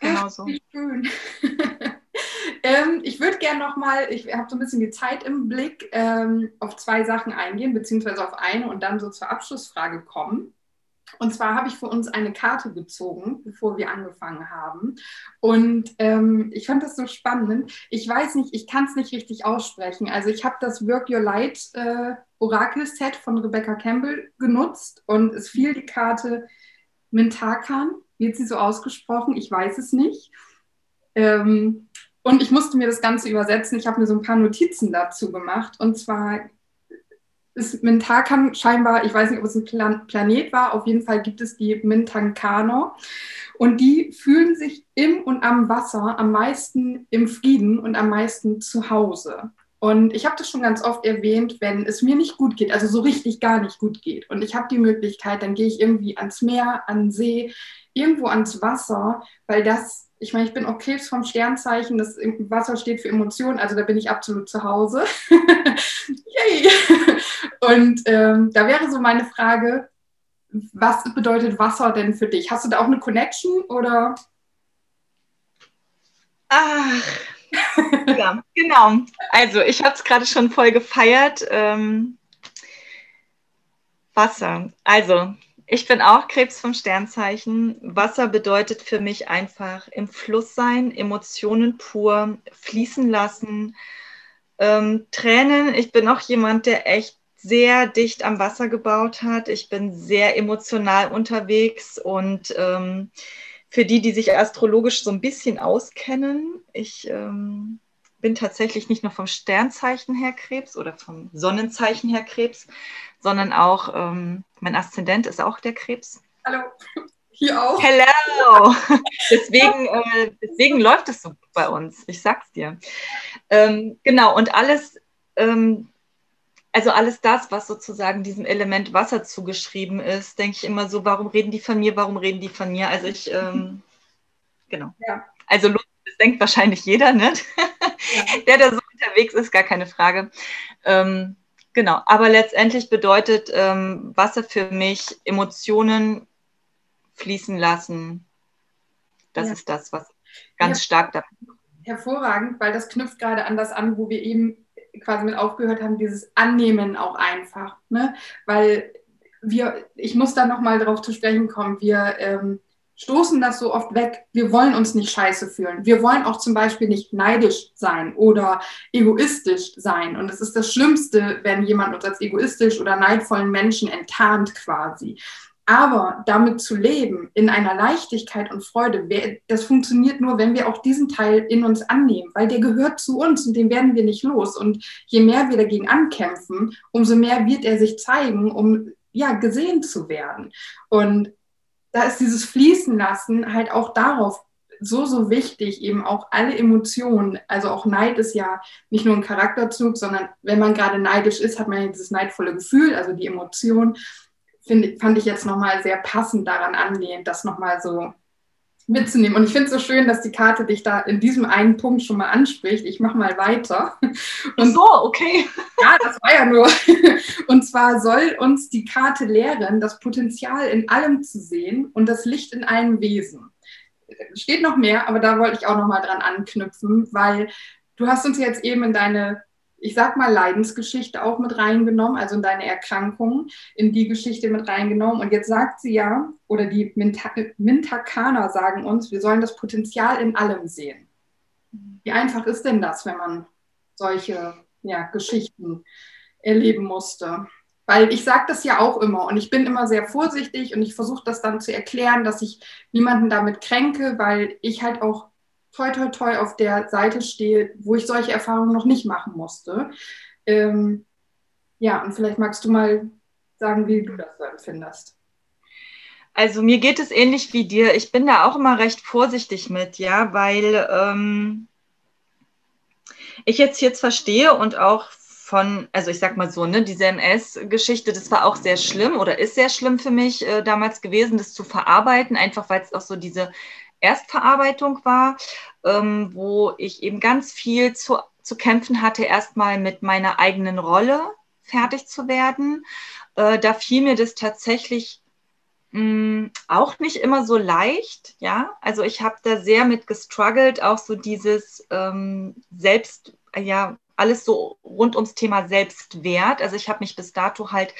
Genau so. Wie schön. ähm, ich würde gerne nochmal, ich habe so ein bisschen die Zeit im Blick, ähm, auf zwei Sachen eingehen, beziehungsweise auf eine und dann so zur Abschlussfrage kommen. Und zwar habe ich für uns eine Karte gezogen, bevor wir angefangen haben. Und ähm, ich fand das so spannend. Ich weiß nicht, ich kann es nicht richtig aussprechen. Also ich habe das Work Your Light äh, Orakel-Set von Rebecca Campbell genutzt und es fiel die Karte Mintakan. Wird sie so ausgesprochen? Ich weiß es nicht. Ähm, und ich musste mir das Ganze übersetzen. Ich habe mir so ein paar Notizen dazu gemacht. Und zwar ist Mintakam scheinbar, ich weiß nicht, ob es ein Plan Planet war, auf jeden Fall gibt es die Mintankano. Und die fühlen sich im und am Wasser am meisten im Frieden und am meisten zu Hause. Und ich habe das schon ganz oft erwähnt, wenn es mir nicht gut geht, also so richtig gar nicht gut geht. Und ich habe die Möglichkeit, dann gehe ich irgendwie ans Meer, an den See, irgendwo ans Wasser, weil das, ich meine, ich bin auch Krebs vom Sternzeichen, das Wasser steht für Emotionen, also da bin ich absolut zu Hause. Yay! Und ähm, da wäre so meine Frage, was bedeutet Wasser denn für dich? Hast du da auch eine Connection oder? Ach, ja, genau. Also ich habe es gerade schon voll gefeiert. Ähm, Wasser. Also ich bin auch Krebs vom Sternzeichen. Wasser bedeutet für mich einfach im Fluss sein, Emotionen pur, fließen lassen, ähm, Tränen. Ich bin auch jemand, der echt sehr dicht am Wasser gebaut hat. Ich bin sehr emotional unterwegs und ähm, für die, die sich astrologisch so ein bisschen auskennen, ich ähm, bin tatsächlich nicht nur vom Sternzeichen her Krebs oder vom Sonnenzeichen her Krebs, sondern auch ähm, mein Aszendent ist auch der Krebs. Hallo. Hier auch. Hello. deswegen, äh, deswegen läuft es so bei uns. Ich sag's dir. Ähm, genau. Und alles, ähm, also alles das, was sozusagen diesem Element Wasser zugeschrieben ist, denke ich immer so, warum reden die von mir, warum reden die von mir? Also ich, ähm, genau. Ja. Also das denkt wahrscheinlich jeder, ne? Ja. der da so unterwegs ist, gar keine Frage. Ähm, genau, aber letztendlich bedeutet ähm, Wasser für mich Emotionen fließen lassen. Das ja. ist das, was ganz stark da. Hervorragend, weil das knüpft gerade an das an, wo wir eben quasi mit aufgehört haben, dieses Annehmen auch einfach. Ne? Weil wir, ich muss da nochmal drauf zu sprechen kommen, wir ähm, stoßen das so oft weg. Wir wollen uns nicht scheiße fühlen. Wir wollen auch zum Beispiel nicht neidisch sein oder egoistisch sein. Und es ist das Schlimmste, wenn jemand uns als egoistisch oder neidvollen Menschen enttarnt quasi. Aber damit zu leben, in einer Leichtigkeit und Freude, das funktioniert nur, wenn wir auch diesen Teil in uns annehmen, weil der gehört zu uns und den werden wir nicht los. Und je mehr wir dagegen ankämpfen, umso mehr wird er sich zeigen, um ja gesehen zu werden. Und da ist dieses Fließen lassen halt auch darauf so, so wichtig, eben auch alle Emotionen. Also auch Neid ist ja nicht nur ein Charakterzug, sondern wenn man gerade neidisch ist, hat man ja dieses neidvolle Gefühl, also die Emotion find, fand ich jetzt nochmal sehr passend daran anlehnt, das nochmal so mitzunehmen. Und ich finde es so schön, dass die Karte dich da in diesem einen Punkt schon mal anspricht. Ich mache mal weiter. Und, so, okay. Ja, das war ja nur. Und zwar soll uns die Karte lehren, das Potenzial in allem zu sehen und das Licht in allen Wesen. Steht noch mehr, aber da wollte ich auch noch mal dran anknüpfen, weil du hast uns jetzt eben in deine ich sag mal, Leidensgeschichte auch mit reingenommen, also in deine Erkrankung, in die Geschichte mit reingenommen. Und jetzt sagt sie ja, oder die Mintakaner sagen uns, wir sollen das Potenzial in allem sehen. Wie einfach ist denn das, wenn man solche ja, Geschichten erleben musste? Weil ich sage das ja auch immer und ich bin immer sehr vorsichtig und ich versuche das dann zu erklären, dass ich niemanden damit kränke, weil ich halt auch toi toi toi auf der Seite stehe, wo ich solche Erfahrungen noch nicht machen musste. Ähm, ja, und vielleicht magst du mal sagen, wie du das so empfindest. Also mir geht es ähnlich wie dir. Ich bin da auch immer recht vorsichtig mit, ja, weil ähm, ich jetzt jetzt verstehe und auch von, also ich sag mal so, ne, diese MS-Geschichte, das war auch sehr schlimm oder ist sehr schlimm für mich äh, damals gewesen, das zu verarbeiten, einfach weil es auch so diese Erstverarbeitung war, ähm, wo ich eben ganz viel zu, zu kämpfen hatte, erstmal mit meiner eigenen Rolle fertig zu werden. Äh, da fiel mir das tatsächlich mh, mm, auch nicht immer so leicht, ja. Also ich habe da sehr mit gestruggelt, auch so dieses ähm, Selbst, ja, alles so rund ums Thema Selbstwert. Also ich habe mich bis dato halt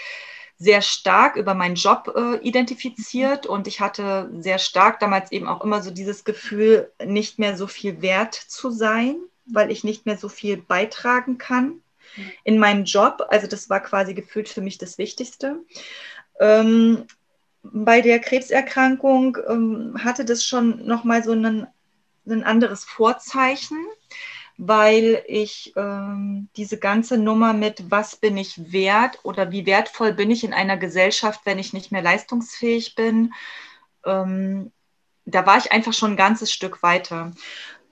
sehr stark über meinen Job äh, identifiziert. Und ich hatte sehr stark damals eben auch immer so dieses Gefühl, nicht mehr so viel wert zu sein, weil ich nicht mehr so viel beitragen kann in meinem Job. Also das war quasi gefühlt für mich das Wichtigste. Ähm, bei der Krebserkrankung ähm, hatte das schon nochmal so einen, ein anderes Vorzeichen weil ich ähm, diese ganze Nummer mit, was bin ich wert oder wie wertvoll bin ich in einer Gesellschaft, wenn ich nicht mehr leistungsfähig bin, ähm, da war ich einfach schon ein ganzes Stück weiter.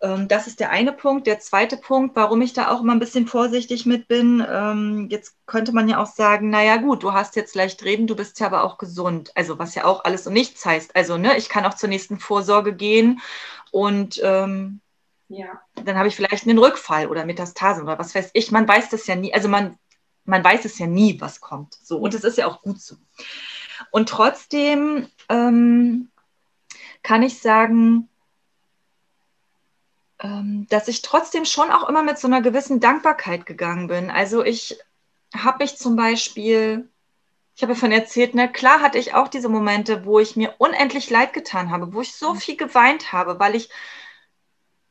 Ähm, das ist der eine Punkt. Der zweite Punkt, warum ich da auch immer ein bisschen vorsichtig mit bin, ähm, jetzt könnte man ja auch sagen, naja gut, du hast jetzt leicht reden, du bist ja aber auch gesund. Also was ja auch alles und nichts heißt. Also ne, ich kann auch zur nächsten Vorsorge gehen und ähm, ja. Dann habe ich vielleicht einen Rückfall oder Metastasen oder was weiß ich. Man weiß das ja nie, also man, man weiß es ja nie, was kommt. So, und es ist ja auch gut so. Und trotzdem ähm, kann ich sagen, ähm, dass ich trotzdem schon auch immer mit so einer gewissen Dankbarkeit gegangen bin. Also ich habe mich zum Beispiel, ich habe davon erzählt, ne, klar hatte ich auch diese Momente, wo ich mir unendlich leid getan habe, wo ich so mhm. viel geweint habe, weil ich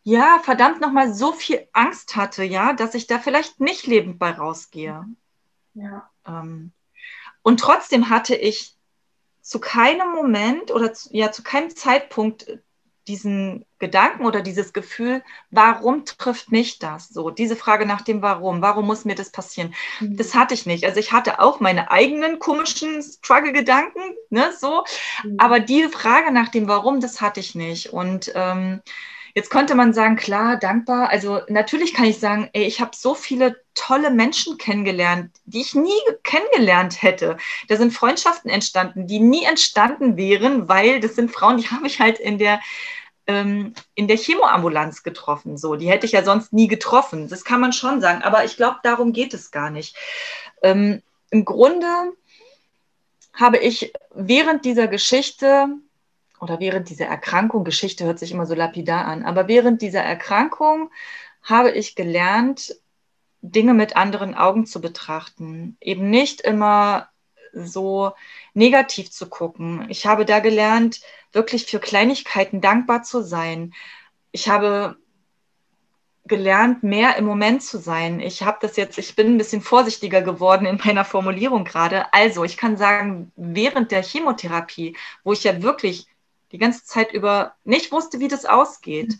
ja, verdammt nochmal so viel Angst hatte, ja, dass ich da vielleicht nicht lebend bei rausgehe. Ja. Ähm, und trotzdem hatte ich zu keinem Moment oder zu, ja zu keinem Zeitpunkt diesen Gedanken oder dieses Gefühl, warum trifft mich das so? Diese Frage nach dem Warum, warum muss mir das passieren? Mhm. Das hatte ich nicht. Also ich hatte auch meine eigenen komischen Struggle-Gedanken, ne, so, mhm. aber die Frage nach dem Warum, das hatte ich nicht. Und ähm, Jetzt könnte man sagen, klar, dankbar. Also natürlich kann ich sagen, ey, ich habe so viele tolle Menschen kennengelernt, die ich nie kennengelernt hätte. Da sind Freundschaften entstanden, die nie entstanden wären, weil das sind Frauen, die habe ich halt in der ähm, in der Chemoambulanz getroffen. So, die hätte ich ja sonst nie getroffen. Das kann man schon sagen. Aber ich glaube, darum geht es gar nicht. Ähm, Im Grunde habe ich während dieser Geschichte oder während dieser Erkrankung, Geschichte hört sich immer so lapidar an, aber während dieser Erkrankung habe ich gelernt, Dinge mit anderen Augen zu betrachten, eben nicht immer so negativ zu gucken. Ich habe da gelernt, wirklich für Kleinigkeiten dankbar zu sein. Ich habe gelernt, mehr im Moment zu sein. Ich habe das jetzt, ich bin ein bisschen vorsichtiger geworden in meiner Formulierung gerade. Also, ich kann sagen, während der Chemotherapie, wo ich ja wirklich die ganze Zeit über nicht wusste, wie das ausgeht.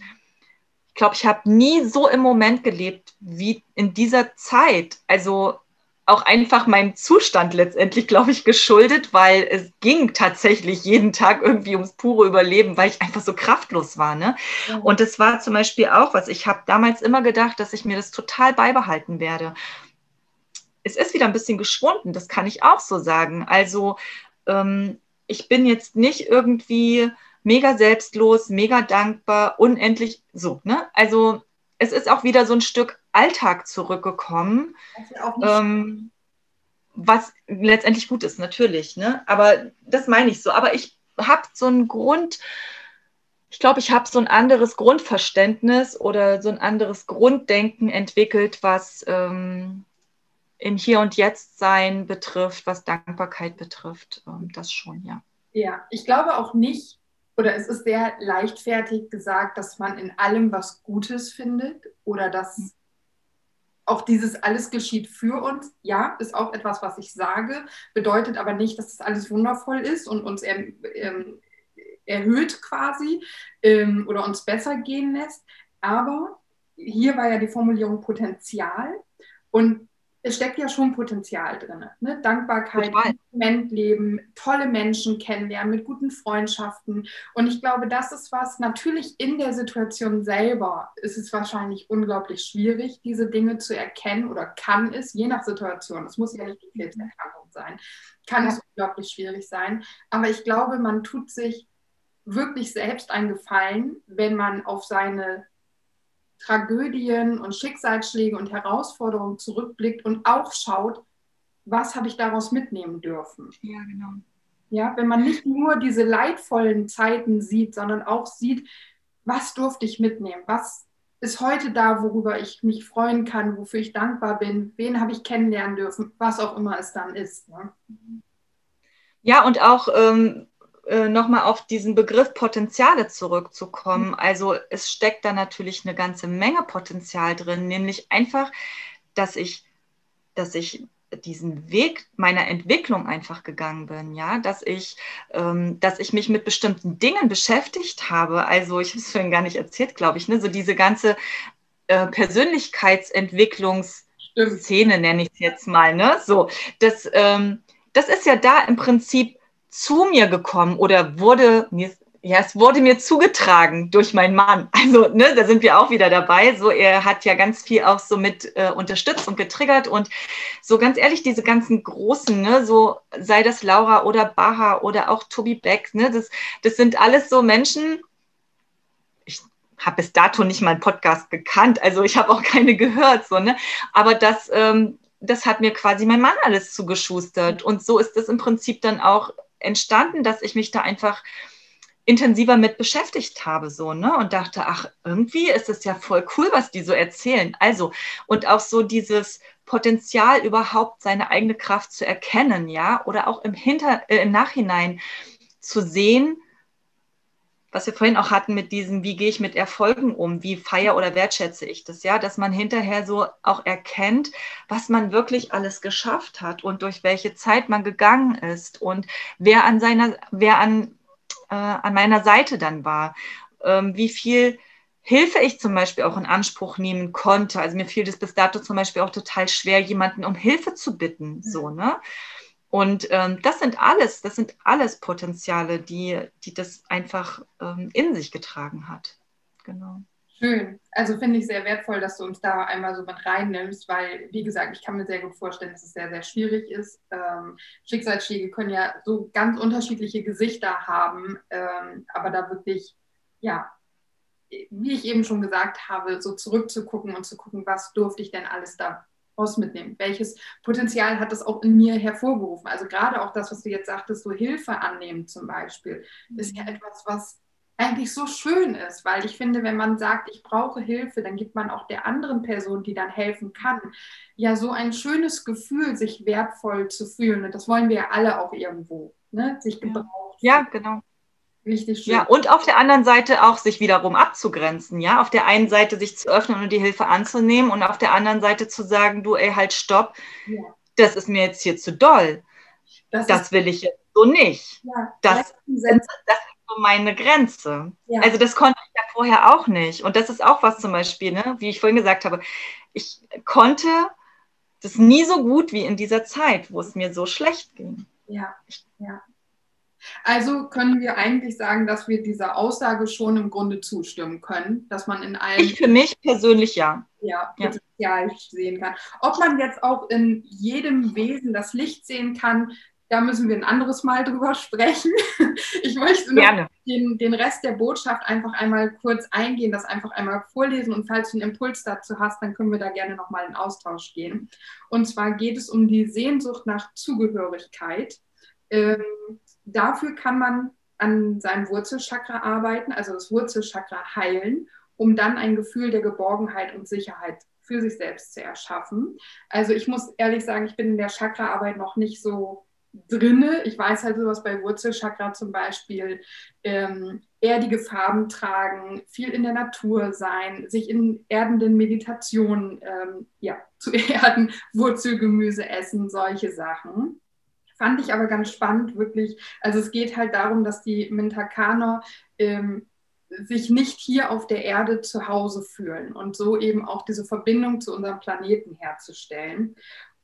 Ich glaube, ich habe nie so im Moment gelebt wie in dieser Zeit. Also auch einfach meinem Zustand letztendlich, glaube ich, geschuldet, weil es ging tatsächlich jeden Tag irgendwie ums pure Überleben, weil ich einfach so kraftlos war. Ne? Ja. Und das war zum Beispiel auch was. Ich habe damals immer gedacht, dass ich mir das total beibehalten werde. Es ist wieder ein bisschen geschwunden, das kann ich auch so sagen. Also ähm, ich bin jetzt nicht irgendwie mega selbstlos, mega dankbar, unendlich so. Ne? Also es ist auch wieder so ein Stück Alltag zurückgekommen, ähm, was letztendlich gut ist, natürlich. Ne? Aber das meine ich so. Aber ich habe so einen Grund, ich glaube, ich habe so ein anderes Grundverständnis oder so ein anderes Grunddenken entwickelt, was ähm, im Hier und Jetzt sein betrifft, was Dankbarkeit betrifft. Ähm, das schon, ja. Ja, ich glaube auch nicht, oder es ist sehr leichtfertig gesagt, dass man in allem was Gutes findet oder dass hm. auch dieses alles geschieht für uns. Ja, ist auch etwas, was ich sage, bedeutet aber nicht, dass das alles wundervoll ist und uns ähm, erhöht quasi ähm, oder uns besser gehen lässt. Aber hier war ja die Formulierung Potenzial und es steckt ja schon Potenzial drin. Ne? Dankbarkeit, Moment leben, tolle Menschen kennenlernen, mit guten Freundschaften. Und ich glaube, das ist was, natürlich in der Situation selber ist es wahrscheinlich unglaublich schwierig, diese Dinge zu erkennen oder kann es, je nach Situation, es muss ja nicht die Krebserkrankung sein, kann ja. es unglaublich schwierig sein. Aber ich glaube, man tut sich wirklich selbst einen Gefallen, wenn man auf seine Tragödien und Schicksalsschläge und Herausforderungen zurückblickt und auch schaut, was habe ich daraus mitnehmen dürfen. Ja, genau. Ja, wenn man nicht nur diese leidvollen Zeiten sieht, sondern auch sieht, was durfte ich mitnehmen, was ist heute da, worüber ich mich freuen kann, wofür ich dankbar bin, wen habe ich kennenlernen dürfen, was auch immer es dann ist. Ne? Ja, und auch ähm, äh, nochmal auf diesen Begriff Potenziale zurückzukommen. Mhm. Also es steckt da natürlich eine ganze Menge Potenzial drin, nämlich einfach, dass ich, dass ich diesen Weg meiner Entwicklung einfach gegangen bin, ja, dass ich, ähm, dass ich mich mit bestimmten Dingen beschäftigt habe. Also ich habe es vorhin gar nicht erzählt, glaube ich, ne, so diese ganze äh, Persönlichkeitsentwicklungsszene nenne ich es jetzt mal, ne, so das, ähm, das ist ja da im Prinzip zu mir gekommen oder wurde mir, ja, es wurde mir zugetragen durch meinen Mann. Also, ne, da sind wir auch wieder dabei. So, er hat ja ganz viel auch so mit äh, unterstützt und getriggert und so ganz ehrlich, diese ganzen großen, ne, so sei das Laura oder Baha oder auch Tobi Beck, ne, das, das sind alles so Menschen. Ich habe bis dato nicht mal einen Podcast gekannt, also ich habe auch keine gehört, so, ne, aber das, ähm, das hat mir quasi mein Mann alles zugeschustert. Und so ist es im Prinzip dann auch entstanden, dass ich mich da einfach intensiver mit beschäftigt habe, so, ne? Und dachte, ach, irgendwie ist es ja voll cool, was die so erzählen. Also, und auch so dieses Potenzial, überhaupt seine eigene Kraft zu erkennen, ja, oder auch im, Hinter-, äh, im Nachhinein zu sehen, was wir vorhin auch hatten mit diesem, wie gehe ich mit Erfolgen um, wie feier oder wertschätze ich das, ja, dass man hinterher so auch erkennt, was man wirklich alles geschafft hat und durch welche Zeit man gegangen ist und wer an seiner, wer an, äh, an meiner Seite dann war, ähm, wie viel Hilfe ich zum Beispiel auch in Anspruch nehmen konnte. Also mir fiel das bis dato zum Beispiel auch total schwer, jemanden um Hilfe zu bitten, so, ne? Und ähm, das sind alles, das sind alles Potenziale, die, die das einfach ähm, in sich getragen hat. Genau. Schön. Also finde ich sehr wertvoll, dass du uns da einmal so mit reinnimmst, weil, wie gesagt, ich kann mir sehr gut vorstellen, dass es sehr, sehr schwierig ist. Ähm, Schicksalsschläge können ja so ganz unterschiedliche Gesichter haben, ähm, aber da wirklich, ja, wie ich eben schon gesagt habe, so zurückzugucken und zu gucken, was durfte ich denn alles da raus mitnehmen? Welches Potenzial hat das auch in mir hervorgerufen? Also gerade auch das, was du jetzt sagtest, so Hilfe annehmen zum Beispiel, ist ja mhm. etwas, was eigentlich so schön ist, weil ich finde, wenn man sagt, ich brauche Hilfe, dann gibt man auch der anderen Person, die dann helfen kann, ja so ein schönes Gefühl, sich wertvoll zu fühlen. Und das wollen wir ja alle auch irgendwo, ne? sich gebraucht. Ja, genau. Richtig schön. Ja, und auf der anderen Seite auch sich wiederum abzugrenzen, ja. Auf der einen Seite sich zu öffnen und die Hilfe anzunehmen und auf der anderen Seite zu sagen, du, ey, halt, stopp, ja. das ist mir jetzt hier zu doll. Das, das will ich jetzt so nicht. Ja, das, das, das, ist so meine Grenze. Ja. Also das konnte ich ja vorher auch nicht. Und das ist auch was zum Beispiel, ne, wie ich vorhin gesagt habe, ich konnte das nie so gut wie in dieser Zeit, wo es mir so schlecht ging. Ja, ja. Also können wir eigentlich sagen, dass wir dieser Aussage schon im Grunde zustimmen können, dass man in allen. Ich für mich persönlich ja. Ja, Potenzial ja. sehen kann. Ob man jetzt auch in jedem Wesen das Licht sehen kann, da müssen wir ein anderes Mal drüber sprechen. Ich möchte noch den, den Rest der Botschaft einfach einmal kurz eingehen, das einfach einmal vorlesen und falls du einen Impuls dazu hast, dann können wir da gerne nochmal in Austausch gehen. Und zwar geht es um die Sehnsucht nach Zugehörigkeit. Ähm, dafür kann man an seinem Wurzelchakra arbeiten, also das Wurzelchakra heilen, um dann ein Gefühl der Geborgenheit und Sicherheit für sich selbst zu erschaffen. Also ich muss ehrlich sagen, ich bin in der Chakraarbeit noch nicht so drinne. Ich weiß halt sowas bei Wurzelchakra zum Beispiel, ähm, erdige Farben tragen, viel in der Natur sein, sich in erdenden Meditationen ähm, ja, zu erden, Wurzelgemüse essen, solche Sachen. Fand ich aber ganz spannend, wirklich. Also es geht halt darum, dass die Mintakaner ähm, sich nicht hier auf der Erde zu Hause fühlen und so eben auch diese Verbindung zu unserem Planeten herzustellen.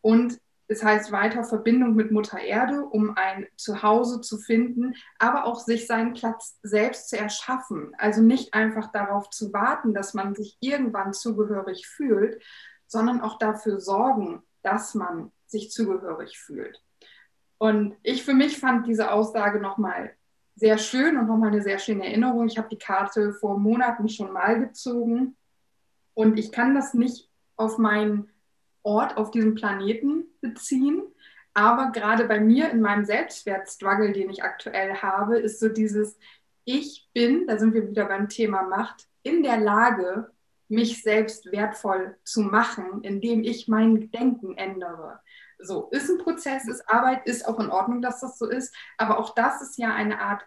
Und es heißt weiter Verbindung mit Mutter Erde, um ein Zuhause zu finden, aber auch sich seinen Platz selbst zu erschaffen. Also nicht einfach darauf zu warten, dass man sich irgendwann zugehörig fühlt, sondern auch dafür sorgen, dass man sich zugehörig fühlt. Und ich für mich fand diese Aussage nochmal sehr schön und nochmal eine sehr schöne Erinnerung. Ich habe die Karte vor Monaten schon mal gezogen und ich kann das nicht auf meinen Ort auf diesem Planeten beziehen. Aber gerade bei mir in meinem Selbstwertstruggle, den ich aktuell habe, ist so dieses, ich bin, da sind wir wieder beim Thema Macht, in der Lage, mich selbst wertvoll zu machen, indem ich mein Denken ändere. So, ist ein Prozess, ist Arbeit, ist auch in Ordnung, dass das so ist. Aber auch das ist ja eine Art,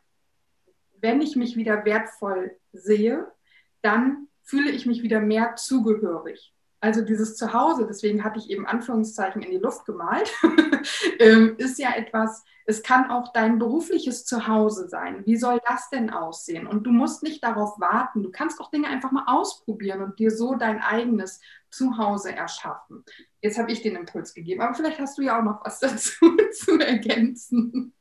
wenn ich mich wieder wertvoll sehe, dann fühle ich mich wieder mehr zugehörig. Also dieses Zuhause, deswegen hatte ich eben Anführungszeichen in die Luft gemalt, ähm, ist ja etwas, es kann auch dein berufliches Zuhause sein. Wie soll das denn aussehen? Und du musst nicht darauf warten. Du kannst auch Dinge einfach mal ausprobieren und dir so dein eigenes Zuhause erschaffen. Jetzt habe ich den Impuls gegeben, aber vielleicht hast du ja auch noch was dazu zu ergänzen.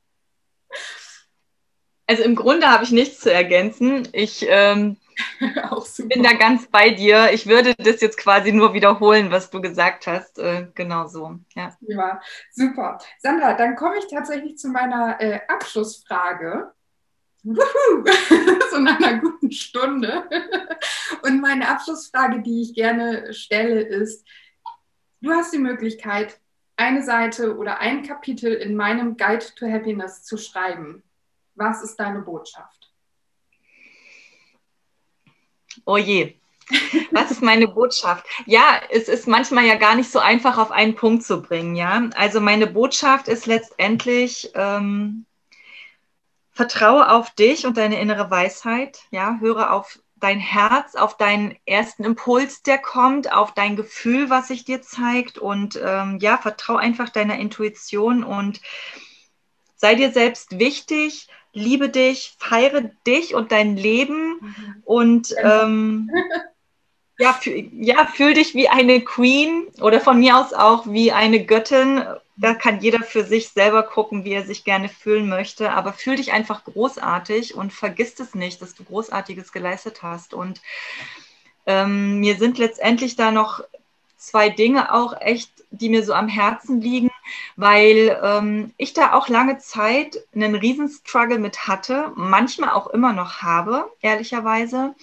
Also im Grunde habe ich nichts zu ergänzen. Ich ähm, bin da ganz bei dir. Ich würde das jetzt quasi nur wiederholen, was du gesagt hast. Äh, genau so. Ja. ja, super. Sandra, dann komme ich tatsächlich zu meiner äh, Abschlussfrage. so nach einer guten Stunde. Und meine Abschlussfrage, die ich gerne stelle, ist, du hast die Möglichkeit, eine Seite oder ein Kapitel in meinem Guide to Happiness zu schreiben. Was ist deine Botschaft? Oh je. Was ist meine Botschaft? Ja, es ist manchmal ja gar nicht so einfach auf einen Punkt zu bringen, ja. Also meine Botschaft ist letztendlich, ähm, vertraue auf dich und deine innere Weisheit, ja, höre auf dein Herz, auf deinen ersten Impuls, der kommt, auf dein Gefühl, was sich dir zeigt und ähm, ja, vertraue einfach deiner Intuition und sei dir selbst wichtig, liebe dich, feiere dich und dein Leben mhm. und ähm, ja, fühl, ja, fühl dich wie eine Queen oder von mir aus auch wie eine Göttin. Da kann jeder für sich selber gucken, wie er sich gerne fühlen möchte. Aber fühl dich einfach großartig und vergiss es nicht, dass du Großartiges geleistet hast. Und ähm, mir sind letztendlich da noch zwei Dinge auch echt, die mir so am Herzen liegen, weil ähm, ich da auch lange Zeit einen Riesenstruggle mit hatte, manchmal auch immer noch habe, ehrlicherweise.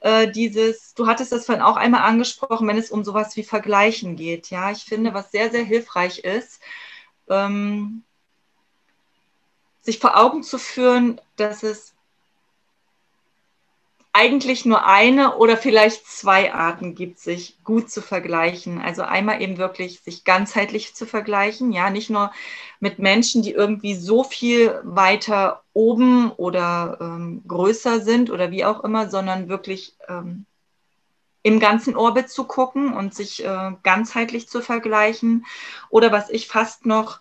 Äh, dieses, du hattest das vorhin auch einmal angesprochen, wenn es um sowas wie Vergleichen geht. Ja, ich finde, was sehr, sehr hilfreich ist, ähm, sich vor Augen zu führen, dass es eigentlich nur eine oder vielleicht zwei Arten gibt, sich gut zu vergleichen. Also einmal eben wirklich sich ganzheitlich zu vergleichen, ja, nicht nur mit Menschen, die irgendwie so viel weiter oben oder ähm, größer sind oder wie auch immer, sondern wirklich ähm, im ganzen Orbit zu gucken und sich äh, ganzheitlich zu vergleichen. Oder was ich fast noch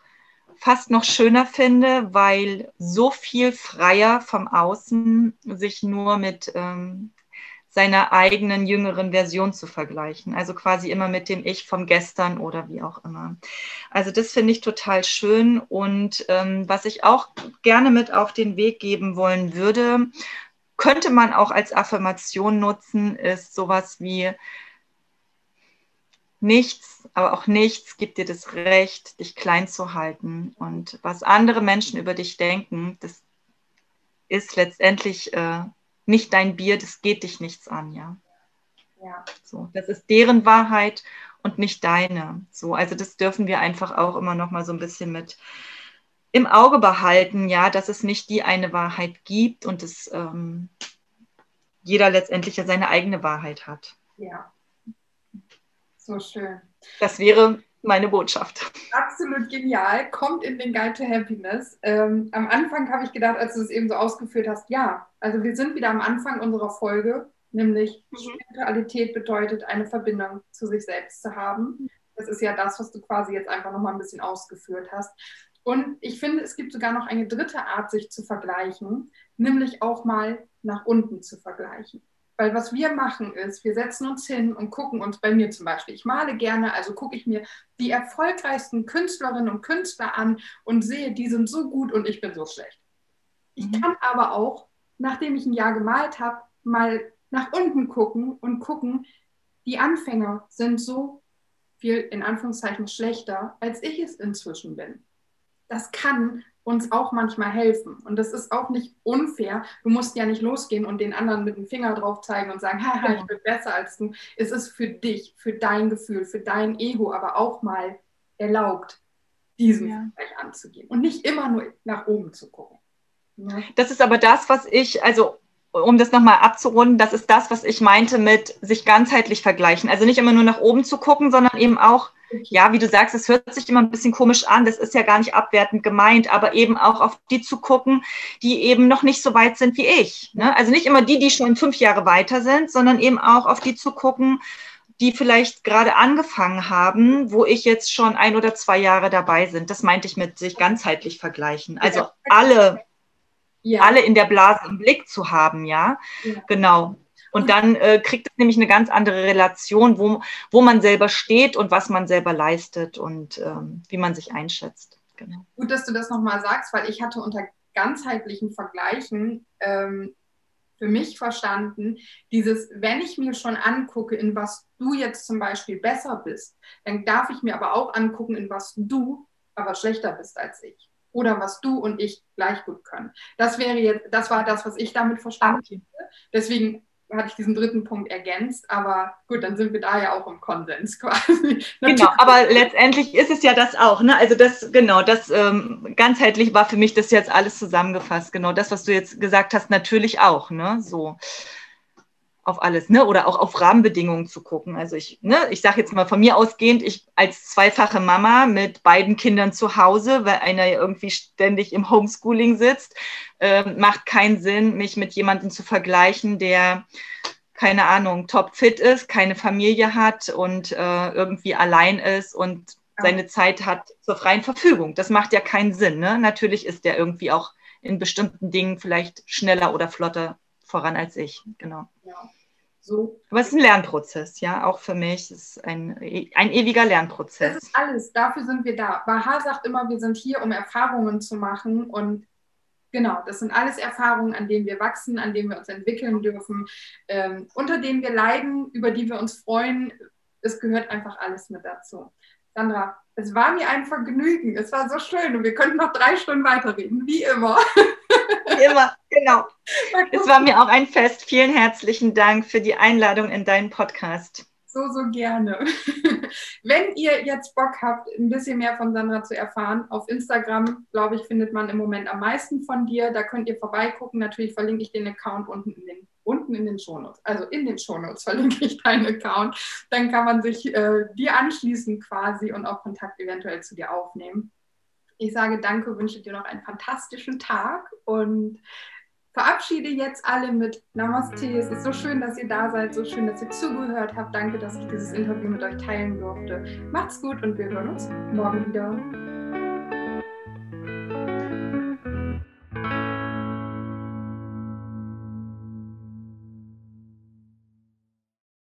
fast noch schöner finde, weil so viel freier vom Außen sich nur mit ähm, seiner eigenen jüngeren Version zu vergleichen. Also quasi immer mit dem Ich vom Gestern oder wie auch immer. Also das finde ich total schön. Und ähm, was ich auch gerne mit auf den Weg geben wollen würde, könnte man auch als Affirmation nutzen, ist sowas wie, nichts, aber auch nichts gibt dir das Recht, dich klein zu halten. Und was andere Menschen über dich denken, das ist letztendlich äh, nicht dein Bier, das geht dich nichts an, ja. Ja. So, das ist deren Wahrheit und nicht deine. So, also das dürfen wir einfach auch immer noch mal so ein bisschen mit im Auge behalten, ja, dass es nicht die eine Wahrheit gibt und es ähm, jeder letztendlich ja seine eigene Wahrheit hat. Ja. So schön. Das wäre meine Botschaft. Absolut genial. Kommt in den Guide to Happiness. Ähm, am Anfang habe ich gedacht, als du es eben so ausgeführt hast, ja, also wir sind wieder am Anfang unserer Folge, nämlich mhm. Spiritualität bedeutet, eine Verbindung zu sich selbst zu haben. Das ist ja das, was du quasi jetzt einfach nochmal ein bisschen ausgeführt hast. Und ich finde, es gibt sogar noch eine dritte Art, sich zu vergleichen, nämlich auch mal nach unten zu vergleichen. Weil was wir machen ist, wir setzen uns hin und gucken uns bei mir zum Beispiel, ich male gerne, also gucke ich mir die erfolgreichsten Künstlerinnen und Künstler an und sehe, die sind so gut und ich bin so schlecht. Ich mhm. kann aber auch, nachdem ich ein Jahr gemalt habe, mal nach unten gucken und gucken, die Anfänger sind so viel in Anführungszeichen schlechter, als ich es inzwischen bin. Das kann uns auch manchmal helfen. Und das ist auch nicht unfair. Du musst ja nicht losgehen und den anderen mit dem Finger drauf zeigen und sagen, haha, ich bin besser als du. Es ist für dich, für dein Gefühl, für dein Ego, aber auch mal erlaubt, diesen ja. Vergleich anzugehen und nicht immer nur nach oben zu gucken. Ja. Das ist aber das, was ich, also um das nochmal abzurunden, das ist das, was ich meinte mit sich ganzheitlich vergleichen. Also nicht immer nur nach oben zu gucken, sondern eben auch ja, wie du sagst, es hört sich immer ein bisschen komisch an, das ist ja gar nicht abwertend gemeint, aber eben auch auf die zu gucken, die eben noch nicht so weit sind wie ich. Ne? Also nicht immer die, die schon fünf Jahre weiter sind, sondern eben auch auf die zu gucken, die vielleicht gerade angefangen haben, wo ich jetzt schon ein oder zwei Jahre dabei sind. Das meinte ich mit sich ganzheitlich vergleichen. Also alle, ja. alle in der Blase im Blick zu haben, ja. ja. Genau. Und dann äh, kriegt es nämlich eine ganz andere Relation, wo, wo man selber steht und was man selber leistet und ähm, wie man sich einschätzt. Genau. Gut, dass du das nochmal sagst, weil ich hatte unter ganzheitlichen Vergleichen ähm, für mich verstanden, dieses, wenn ich mir schon angucke, in was du jetzt zum Beispiel besser bist, dann darf ich mir aber auch angucken, in was du aber schlechter bist als ich. Oder was du und ich gleich gut können. Das wäre jetzt, das war das, was ich damit verstanden habe. Deswegen hatte ich diesen dritten Punkt ergänzt, aber gut, dann sind wir da ja auch im Konsens quasi. Genau, aber letztendlich ist es ja das auch, ne? Also das, genau, das ähm, ganzheitlich war für mich das jetzt alles zusammengefasst. Genau, das, was du jetzt gesagt hast, natürlich auch, ne? So auf alles, ne? Oder auch auf Rahmenbedingungen zu gucken. Also ich, ne, ich sage jetzt mal von mir ausgehend, ich als zweifache Mama mit beiden Kindern zu Hause, weil einer ja irgendwie ständig im Homeschooling sitzt, äh, macht keinen Sinn, mich mit jemandem zu vergleichen, der keine Ahnung, topfit ist, keine Familie hat und äh, irgendwie allein ist und seine Zeit hat zur freien Verfügung. Das macht ja keinen Sinn. Ne? Natürlich ist der irgendwie auch in bestimmten Dingen vielleicht schneller oder flotter voran als ich. Genau. Ja. So. Aber es ist ein Lernprozess, ja, auch für mich. Es ist ein, ein ewiger Lernprozess. Das ist alles, dafür sind wir da. Baha sagt immer, wir sind hier, um Erfahrungen zu machen. Und genau, das sind alles Erfahrungen, an denen wir wachsen, an denen wir uns entwickeln dürfen, ähm, unter denen wir leiden, über die wir uns freuen. Es gehört einfach alles mit dazu. Sandra, es war mir ein Vergnügen. Es war so schön und wir könnten noch drei Stunden weiterreden, wie immer. Wie immer, genau. Es war mir auch ein Fest. Vielen herzlichen Dank für die Einladung in deinen Podcast. So, so gerne. Wenn ihr jetzt Bock habt, ein bisschen mehr von Sandra zu erfahren, auf Instagram, glaube ich, findet man im Moment am meisten von dir. Da könnt ihr vorbeigucken. Natürlich verlinke ich den Account unten in den, unten in den Shownotes. Also in den Shownotes verlinke ich deinen Account. Dann kann man sich äh, dir anschließen quasi und auch Kontakt eventuell zu dir aufnehmen. Ich sage danke, wünsche dir noch einen fantastischen Tag und verabschiede jetzt alle mit Namaste. Es ist so schön, dass ihr da seid, so schön, dass ihr zugehört habt. Danke, dass ich dieses Interview mit euch teilen durfte. Macht's gut und wir hören uns morgen wieder.